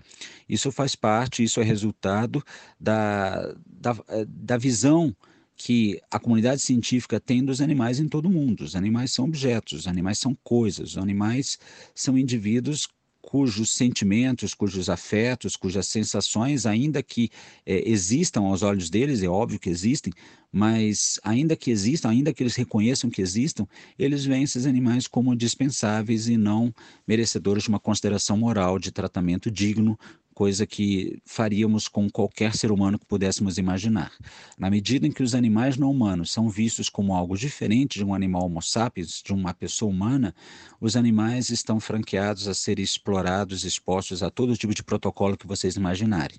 Isso faz parte, isso é resultado da, da, da visão que a comunidade científica tem dos animais em todo o mundo. Os animais são objetos, os animais são coisas, os animais são indivíduos cujos sentimentos, cujos afetos, cujas sensações, ainda que é, existam aos olhos deles, é óbvio que existem, mas ainda que existam, ainda que eles reconheçam que existam, eles veem esses animais como dispensáveis e não merecedores de uma consideração moral, de tratamento digno, coisa que faríamos com qualquer ser humano que pudéssemos imaginar. Na medida em que os animais não humanos são vistos como algo diferente de um animal homo sapiens, de uma pessoa humana, os animais estão franqueados a serem explorados, expostos a todo tipo de protocolo que vocês imaginarem.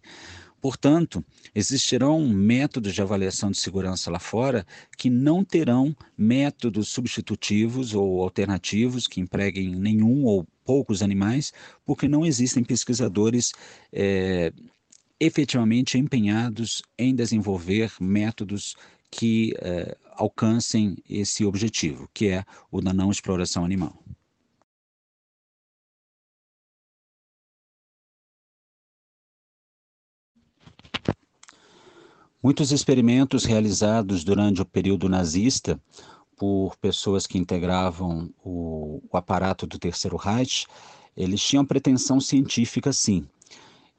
Portanto, existirão métodos de avaliação de segurança lá fora que não terão métodos substitutivos ou alternativos que empreguem nenhum ou poucos animais, porque não existem pesquisadores é, efetivamente empenhados em desenvolver métodos que é, alcancem esse objetivo, que é o da não exploração animal. Muitos experimentos realizados durante o período nazista por pessoas que integravam o, o aparato do Terceiro Reich, eles tinham pretensão científica, sim.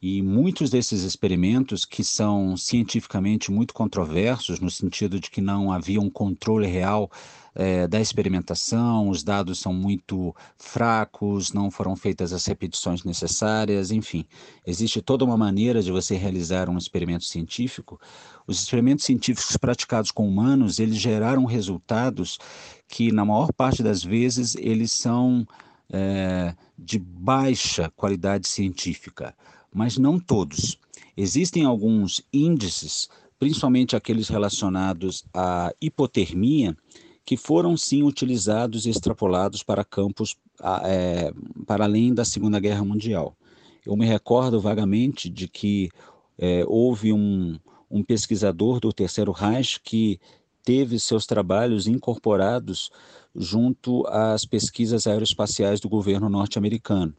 E muitos desses experimentos, que são cientificamente muito controversos, no sentido de que não havia um controle real é, da experimentação, os dados são muito fracos, não foram feitas as repetições necessárias, enfim, existe toda uma maneira de você realizar um experimento científico. Os experimentos científicos praticados com humanos, eles geraram resultados que, na maior parte das vezes, eles são é, de baixa qualidade científica, mas não todos. Existem alguns índices, principalmente aqueles relacionados à hipotermia, que foram sim utilizados e extrapolados para campos é, para além da Segunda Guerra Mundial. Eu me recordo vagamente de que é, houve um, um pesquisador do Terceiro Reich que teve seus trabalhos incorporados junto às pesquisas aeroespaciais do governo norte-americano,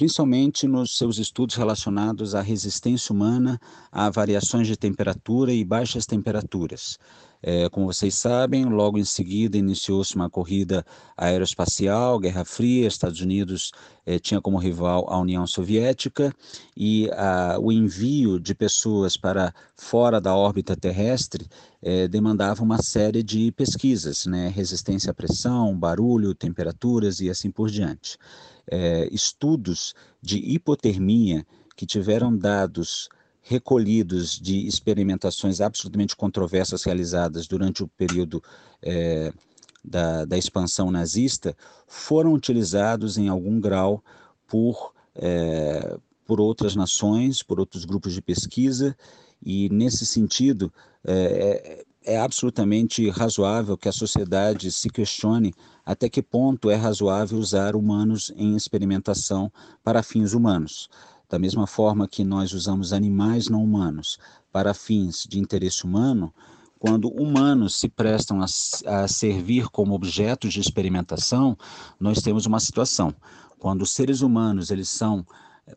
principalmente nos seus estudos relacionados à resistência humana a variações de temperatura e baixas temperaturas. É, como vocês sabem, logo em seguida iniciou-se uma corrida aeroespacial, Guerra Fria, Estados Unidos é, tinha como rival a União Soviética e a, o envio de pessoas para fora da órbita terrestre é, demandava uma série de pesquisas, né? resistência à pressão, barulho, temperaturas e assim por diante. É, estudos de hipotermia que tiveram dados recolhidos de experimentações absolutamente controversas realizadas durante o período é, da, da, expansão nazista foram utilizados em algum grau por, é, por outras nações, por outros grupos de pesquisa, e nesse sentido é, é, absolutamente razoável que a sociedade se questione até que ponto é razoável usar humanos em experimentação para fins humanos. Da mesma forma que nós usamos animais não humanos para fins de interesse humano, quando humanos se prestam a, a, servir como objetos de experimentação, nós temos uma situação. Quando os seres humanos eles são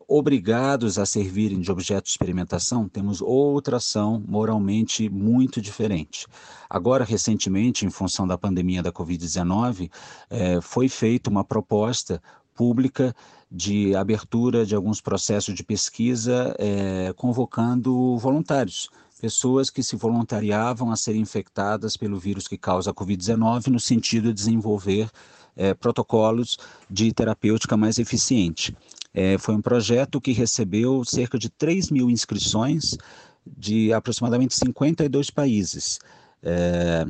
obrigados a servirem de objeto de experimentação, temos outra ação moralmente muito diferente. Agora, recentemente, em função da pandemia da Covid-19, eh, foi feita uma proposta pública de abertura de alguns processos de pesquisa, é, convocando voluntários, pessoas que se voluntariavam a serem infectadas pelo vírus que causa a Covid-19, no sentido de desenvolver é, protocolos de terapêutica mais eficiente. É, foi um projeto que recebeu cerca de 3 mil inscrições de aproximadamente 52 países. É,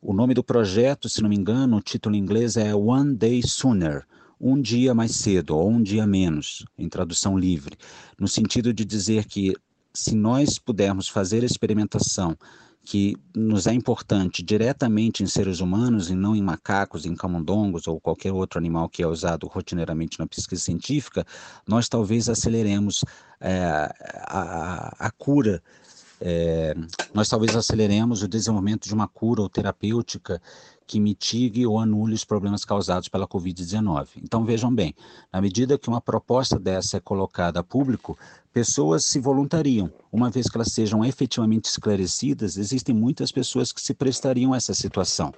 o nome do projeto, se não me engano, o título em inglês é One Day Sooner um dia mais cedo ou um dia menos, em tradução livre, no sentido de dizer que se nós pudermos fazer a experimentação que nos é importante diretamente em seres humanos e não em macacos, em camundongos ou qualquer outro animal que é usado rotineiramente na pesquisa científica, nós talvez aceleremos é, a, a, cura é, nós talvez aceleremos o desenvolvimento de uma cura ou terapêutica que mitigue ou anule os problemas causados pela Covid-19. Então, vejam bem, na medida que uma proposta dessa é colocada a público, pessoas se voluntariam. Uma vez que elas sejam efetivamente esclarecidas, existem muitas pessoas que se prestariam a essa situação.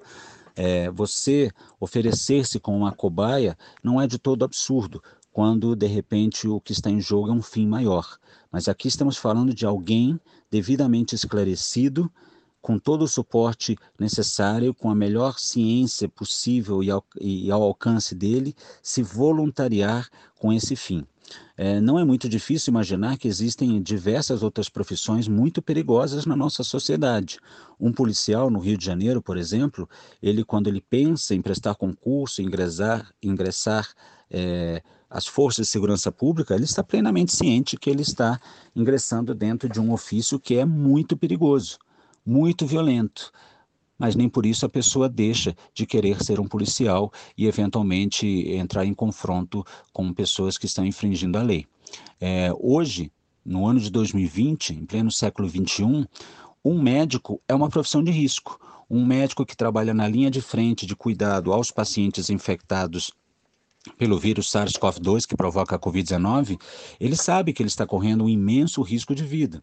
É, você oferecer-se como uma cobaia não é de todo absurdo, quando de repente o que está em jogo é um fim maior. Mas aqui estamos falando de alguém devidamente esclarecido, com todo o suporte necessário, com a melhor ciência possível e ao, e ao alcance dele, se voluntariar com esse fim. É, não é muito difícil imaginar que existem diversas outras profissões muito perigosas na nossa sociedade. Um policial no Rio de Janeiro, por exemplo, ele quando ele pensa em prestar concurso, ingressar, ingressar é, as forças de segurança pública, ele está plenamente ciente que ele está ingressando dentro de um ofício que é muito perigoso, muito violento. Mas nem por isso a pessoa deixa de querer ser um policial e, eventualmente, entrar em confronto com pessoas que estão infringindo a lei. É, hoje, no ano de 2020, em pleno século XXI, um médico é uma profissão de risco. Um médico que trabalha na linha de frente de cuidado aos pacientes infectados pelo vírus SARS-CoV-2 que provoca a Covid-19, ele sabe que ele está correndo um imenso risco de vida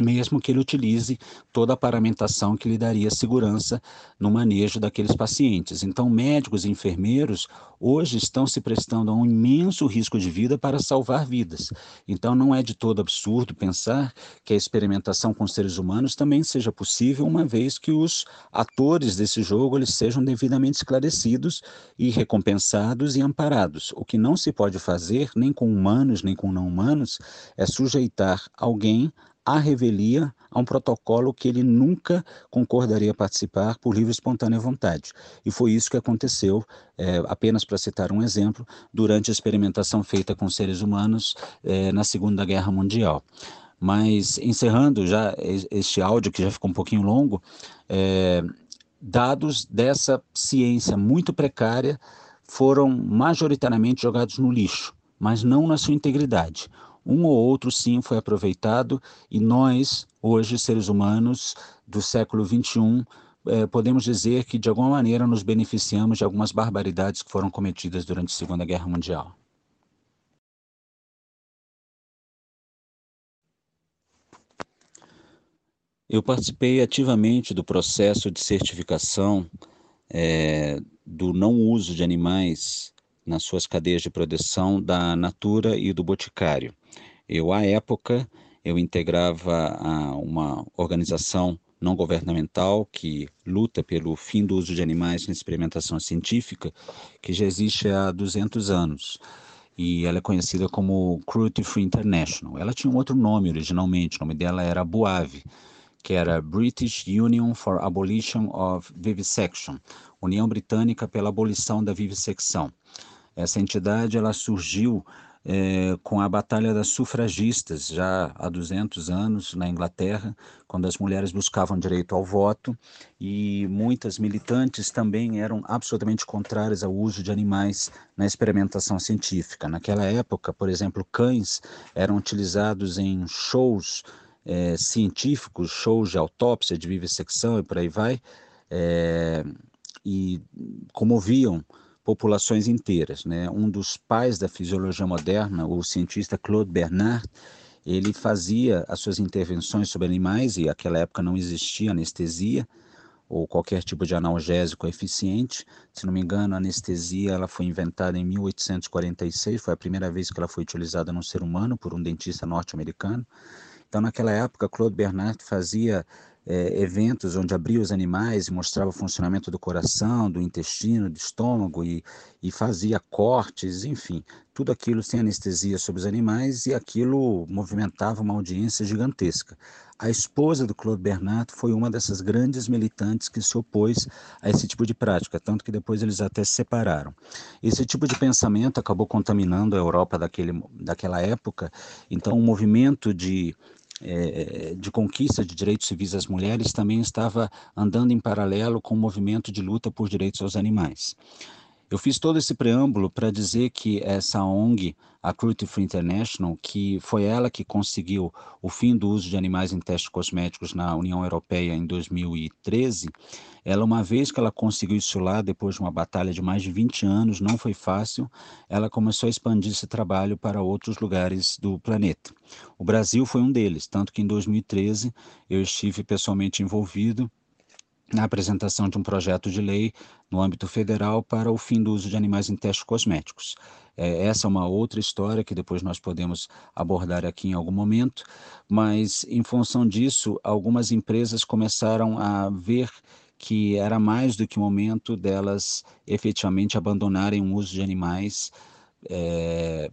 mesmo que ele utilize toda a paramentação que lhe daria segurança no manejo daqueles pacientes. Então, médicos e enfermeiros hoje estão se prestando a um imenso risco de vida para salvar vidas. Então, não é de todo absurdo pensar que a experimentação com seres humanos também seja possível, uma vez que os atores desse jogo eles sejam devidamente esclarecidos e recompensados e amparados. O que não se pode fazer, nem com humanos, nem com não humanos, é sujeitar alguém à revelia a um protocolo que ele nunca concordaria participar por livre e espontânea vontade. E foi isso que aconteceu, é, apenas para citar um exemplo, durante a experimentação feita com seres humanos é, na Segunda Guerra Mundial. Mas encerrando já este áudio, que já ficou um pouquinho longo, é, dados dessa ciência muito precária foram majoritariamente jogados no lixo, mas não na sua integridade um ou outro sim foi aproveitado e nós, hoje, seres humanos do século XXI, é, podemos dizer que de alguma maneira nos beneficiamos de algumas barbaridades que foram cometidas durante a Segunda Guerra Mundial. Eu participei ativamente do processo de certificação é, do não uso de animais nas suas cadeias de produção da Natura e do Boticário. Eu, à época, eu integrava uma organização não governamental que luta pelo fim do uso de animais na experimentação científica, que já existe há 200 anos. E ela é conhecida como Cruelty Free International. Ela tinha um outro nome originalmente, o nome dela era BUAVE, que era British Union for Abolition of Vivisection, União Britânica pela Abolição da Vivissecção. Essa entidade ela surgiu é, com a Batalha das Sufragistas, já há 200 anos, na Inglaterra, quando as mulheres buscavam direito ao voto e muitas militantes também eram absolutamente contrárias ao uso de animais na experimentação científica. Naquela época, por exemplo, cães eram utilizados em shows é, científicos, shows de autópsia, de vivissecção e por aí vai, é, e comoviam populações inteiras. Né? Um dos pais da fisiologia moderna, o cientista Claude Bernard, ele fazia as suas intervenções sobre animais, e naquela época não existia anestesia ou qualquer tipo de analgésico eficiente. Se não me engano, a anestesia ela foi inventada em 1846, foi a primeira vez que ela foi utilizada no ser humano por um dentista norte-americano. Então, naquela época, Claude Bernard fazia é, eventos onde abria os animais e mostrava o funcionamento do coração, do intestino, do estômago e, e fazia cortes, enfim, tudo aquilo sem anestesia sobre os animais e aquilo movimentava uma audiência gigantesca. A esposa do Claude Bernard foi uma dessas grandes militantes que se opôs a esse tipo de prática, tanto que depois eles até se separaram. Esse tipo de pensamento acabou contaminando a Europa daquele, daquela época, então o movimento de é, de conquista de direitos civis às mulheres também estava andando em paralelo com o movimento de luta por direitos aos animais. Eu fiz todo esse preâmbulo para dizer que essa ONG, a Cruelty Free International, que foi ela que conseguiu o fim do uso de animais em testes cosméticos na União Europeia em 2013, ela, uma vez que ela conseguiu isso lá, depois de uma batalha de mais de 20 anos, não foi fácil, ela começou a expandir esse trabalho para outros lugares do planeta. O Brasil foi um deles, tanto que em 2013 eu estive pessoalmente envolvido na apresentação de um projeto de lei no âmbito federal para o fim do uso de animais em testes cosméticos. É, essa é uma outra história que depois nós podemos abordar aqui em algum momento, mas em função disso, algumas empresas começaram a ver que era mais do que o momento delas efetivamente abandonarem o uso de animais é,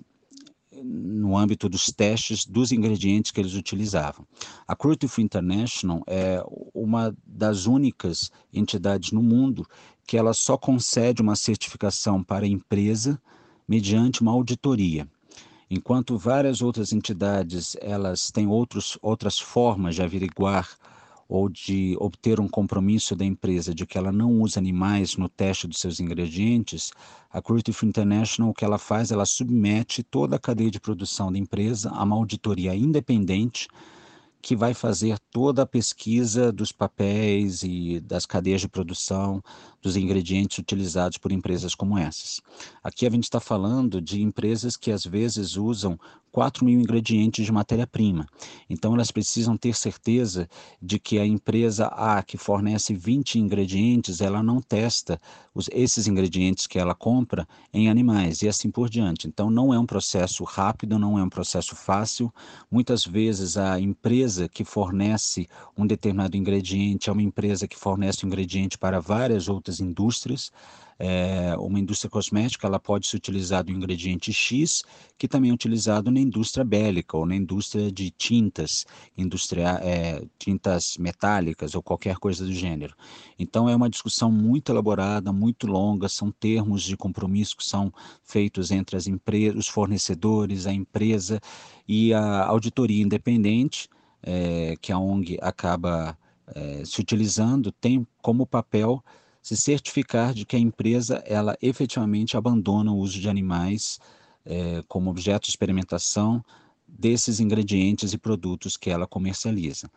no âmbito dos testes dos ingredientes que eles utilizavam. A Cruelty Free International é uma das únicas entidades no mundo que ela só concede uma certificação para a empresa mediante uma auditoria. Enquanto várias outras entidades elas têm outros, outras formas de averiguar ou de obter um compromisso da empresa de que ela não usa animais no teste dos seus ingredientes, a Cruelty Free International, o que ela faz, ela submete toda a cadeia de produção da empresa a uma auditoria independente que vai fazer toda a pesquisa dos papéis e das cadeias de produção dos ingredientes utilizados por empresas como essas. Aqui a gente está falando de empresas que às vezes usam 4 mil ingredientes de matéria-prima. Então, elas precisam ter certeza de que a empresa A, que fornece 20 ingredientes, ela não testa os, esses ingredientes que ela compra em animais e assim por diante. Então, não é um processo rápido, não é um processo fácil. Muitas vezes, a empresa que fornece um determinado ingrediente é uma empresa que fornece o um ingrediente para várias outras indústrias é, uma indústria cosmética ela pode ser utilizada o ingrediente X, que também é utilizado na indústria bélica ou na indústria de tintas, indústria, é, tintas metálicas ou qualquer coisa do gênero. Então é uma discussão muito elaborada, muito longa, são termos de compromisso que são feitos entre as empresas, os fornecedores, a empresa e a auditoria independente, é, que a ONG acaba é, se utilizando, tem como papel se certificar de que a empresa ela efetivamente abandona o uso de animais é, como objeto de experimentação desses ingredientes e produtos que ela comercializa.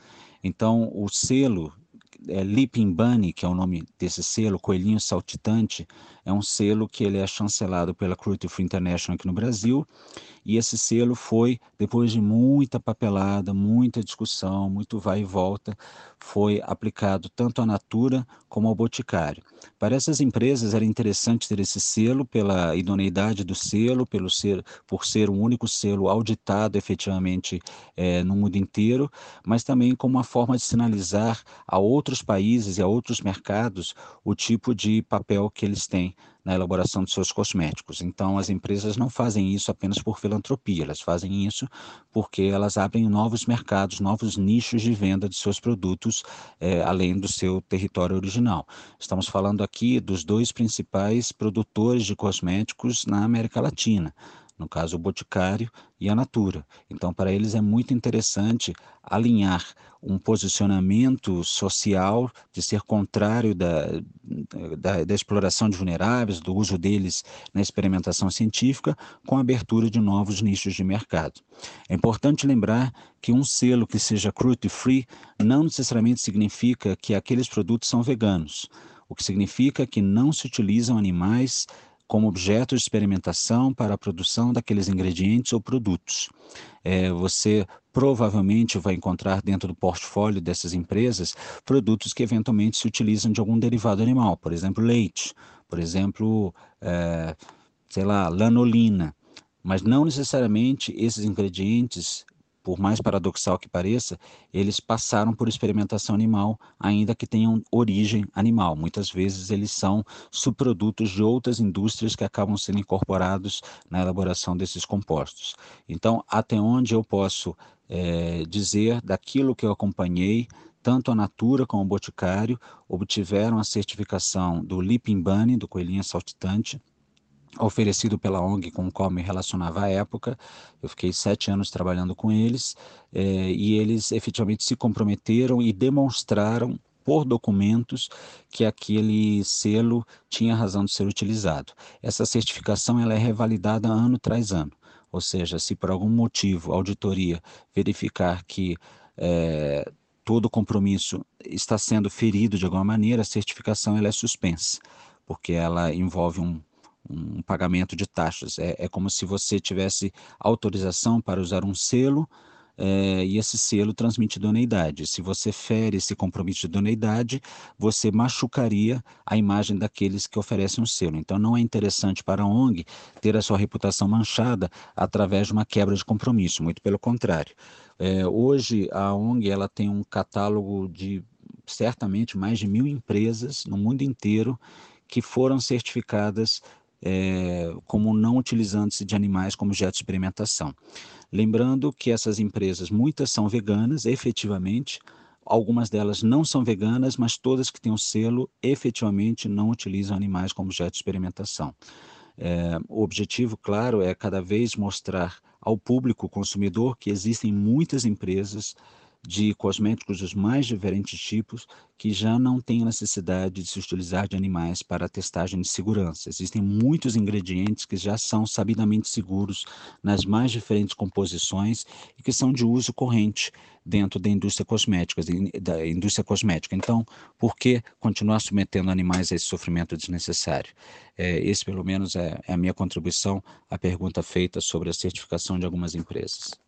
Então, o selo é, Bunny, que é o nome desse selo, Coelhinho Saltitante, é um selo que ele é chancelado pela Free International aqui no Brasil, e esse selo foi, depois de muita papelada, muita discussão, muito vai e volta, foi aplicado tanto à Natura como ao Boticário. Para essas empresas era interessante ter esse selo pela idoneidade do selo, pelo ser, por ser um único selo auditado efetivamente é, no mundo inteiro, mas também como uma forma de sinalizar a outros países e a outros mercados o tipo de papel que eles têm na elaboração de seus cosméticos. Então, as empresas não fazem isso apenas por filantropia, elas fazem isso porque elas abrem novos mercados, novos nichos de venda de seus produtos, é, além do seu território original. Estamos falando aqui dos dois principais produtores de cosméticos na América Latina no caso o Boticário e a Natura. Então, para eles é muito interessante alinhar um posicionamento social de ser contrário da, da, da, exploração de vulneráveis, do uso deles na experimentação científica, com a abertura de novos nichos de mercado. É importante lembrar que um selo que seja cruelty free não necessariamente significa que aqueles produtos são veganos, o que significa que não se utilizam animais como objeto de experimentação para a produção daqueles ingredientes ou produtos. É, você provavelmente vai encontrar dentro do portfólio dessas empresas produtos que eventualmente se utilizam de algum derivado animal, por exemplo, leite, por exemplo, é, sei lá, lanolina. Mas não necessariamente esses ingredientes por mais paradoxal que pareça, eles passaram por experimentação animal, ainda que tenham origem animal. Muitas vezes eles são subprodutos de outras indústrias que acabam sendo incorporados na elaboração desses compostos. Então, até onde eu posso é, dizer daquilo que eu acompanhei, tanto a Natura como o Boticário obtiveram a certificação do Bunny, do coelhinho saltitante, oferecido pela ONG com o qual me relacionava à época. Eu fiquei sete anos trabalhando com eles eh, e eles efetivamente se comprometeram e demonstraram por documentos que aquele selo tinha razão de ser utilizado. Essa certificação ela é revalidada ano tras ano, ou seja, se por algum motivo a auditoria verificar que eh, todo compromisso está sendo ferido de alguma maneira, a certificação ela é suspensa, porque ela envolve um um pagamento de taxas. É, é como se você tivesse autorização para usar um selo é, e esse selo transmite idoneidade. Se você fere esse compromisso de idoneidade, você machucaria a imagem daqueles que oferecem um selo. Então, não é interessante para a ONG ter a sua reputação manchada através de uma quebra de compromisso, muito pelo contrário. É, hoje, a ONG ela tem um catálogo de certamente mais de mil empresas no mundo inteiro que foram certificadas é, como não utilizando-se de animais como objeto de experimentação. Lembrando que essas empresas, muitas são veganas, efetivamente, algumas delas não são veganas, mas todas que têm o selo efetivamente não utilizam animais como objeto de experimentação. É, o objetivo, claro, é cada vez mostrar ao público consumidor que existem muitas empresas de cosméticos dos mais diferentes tipos que já não têm necessidade de se utilizar de animais para testagem de segurança. Existem muitos ingredientes que já são sabidamente seguros nas mais diferentes composições e que são de uso corrente dentro da indústria cosmética, da indústria cosmética. Então, por que continuar submetendo animais a esse sofrimento desnecessário? É, esse, pelo menos, é, é a minha contribuição à pergunta feita sobre a certificação de algumas empresas.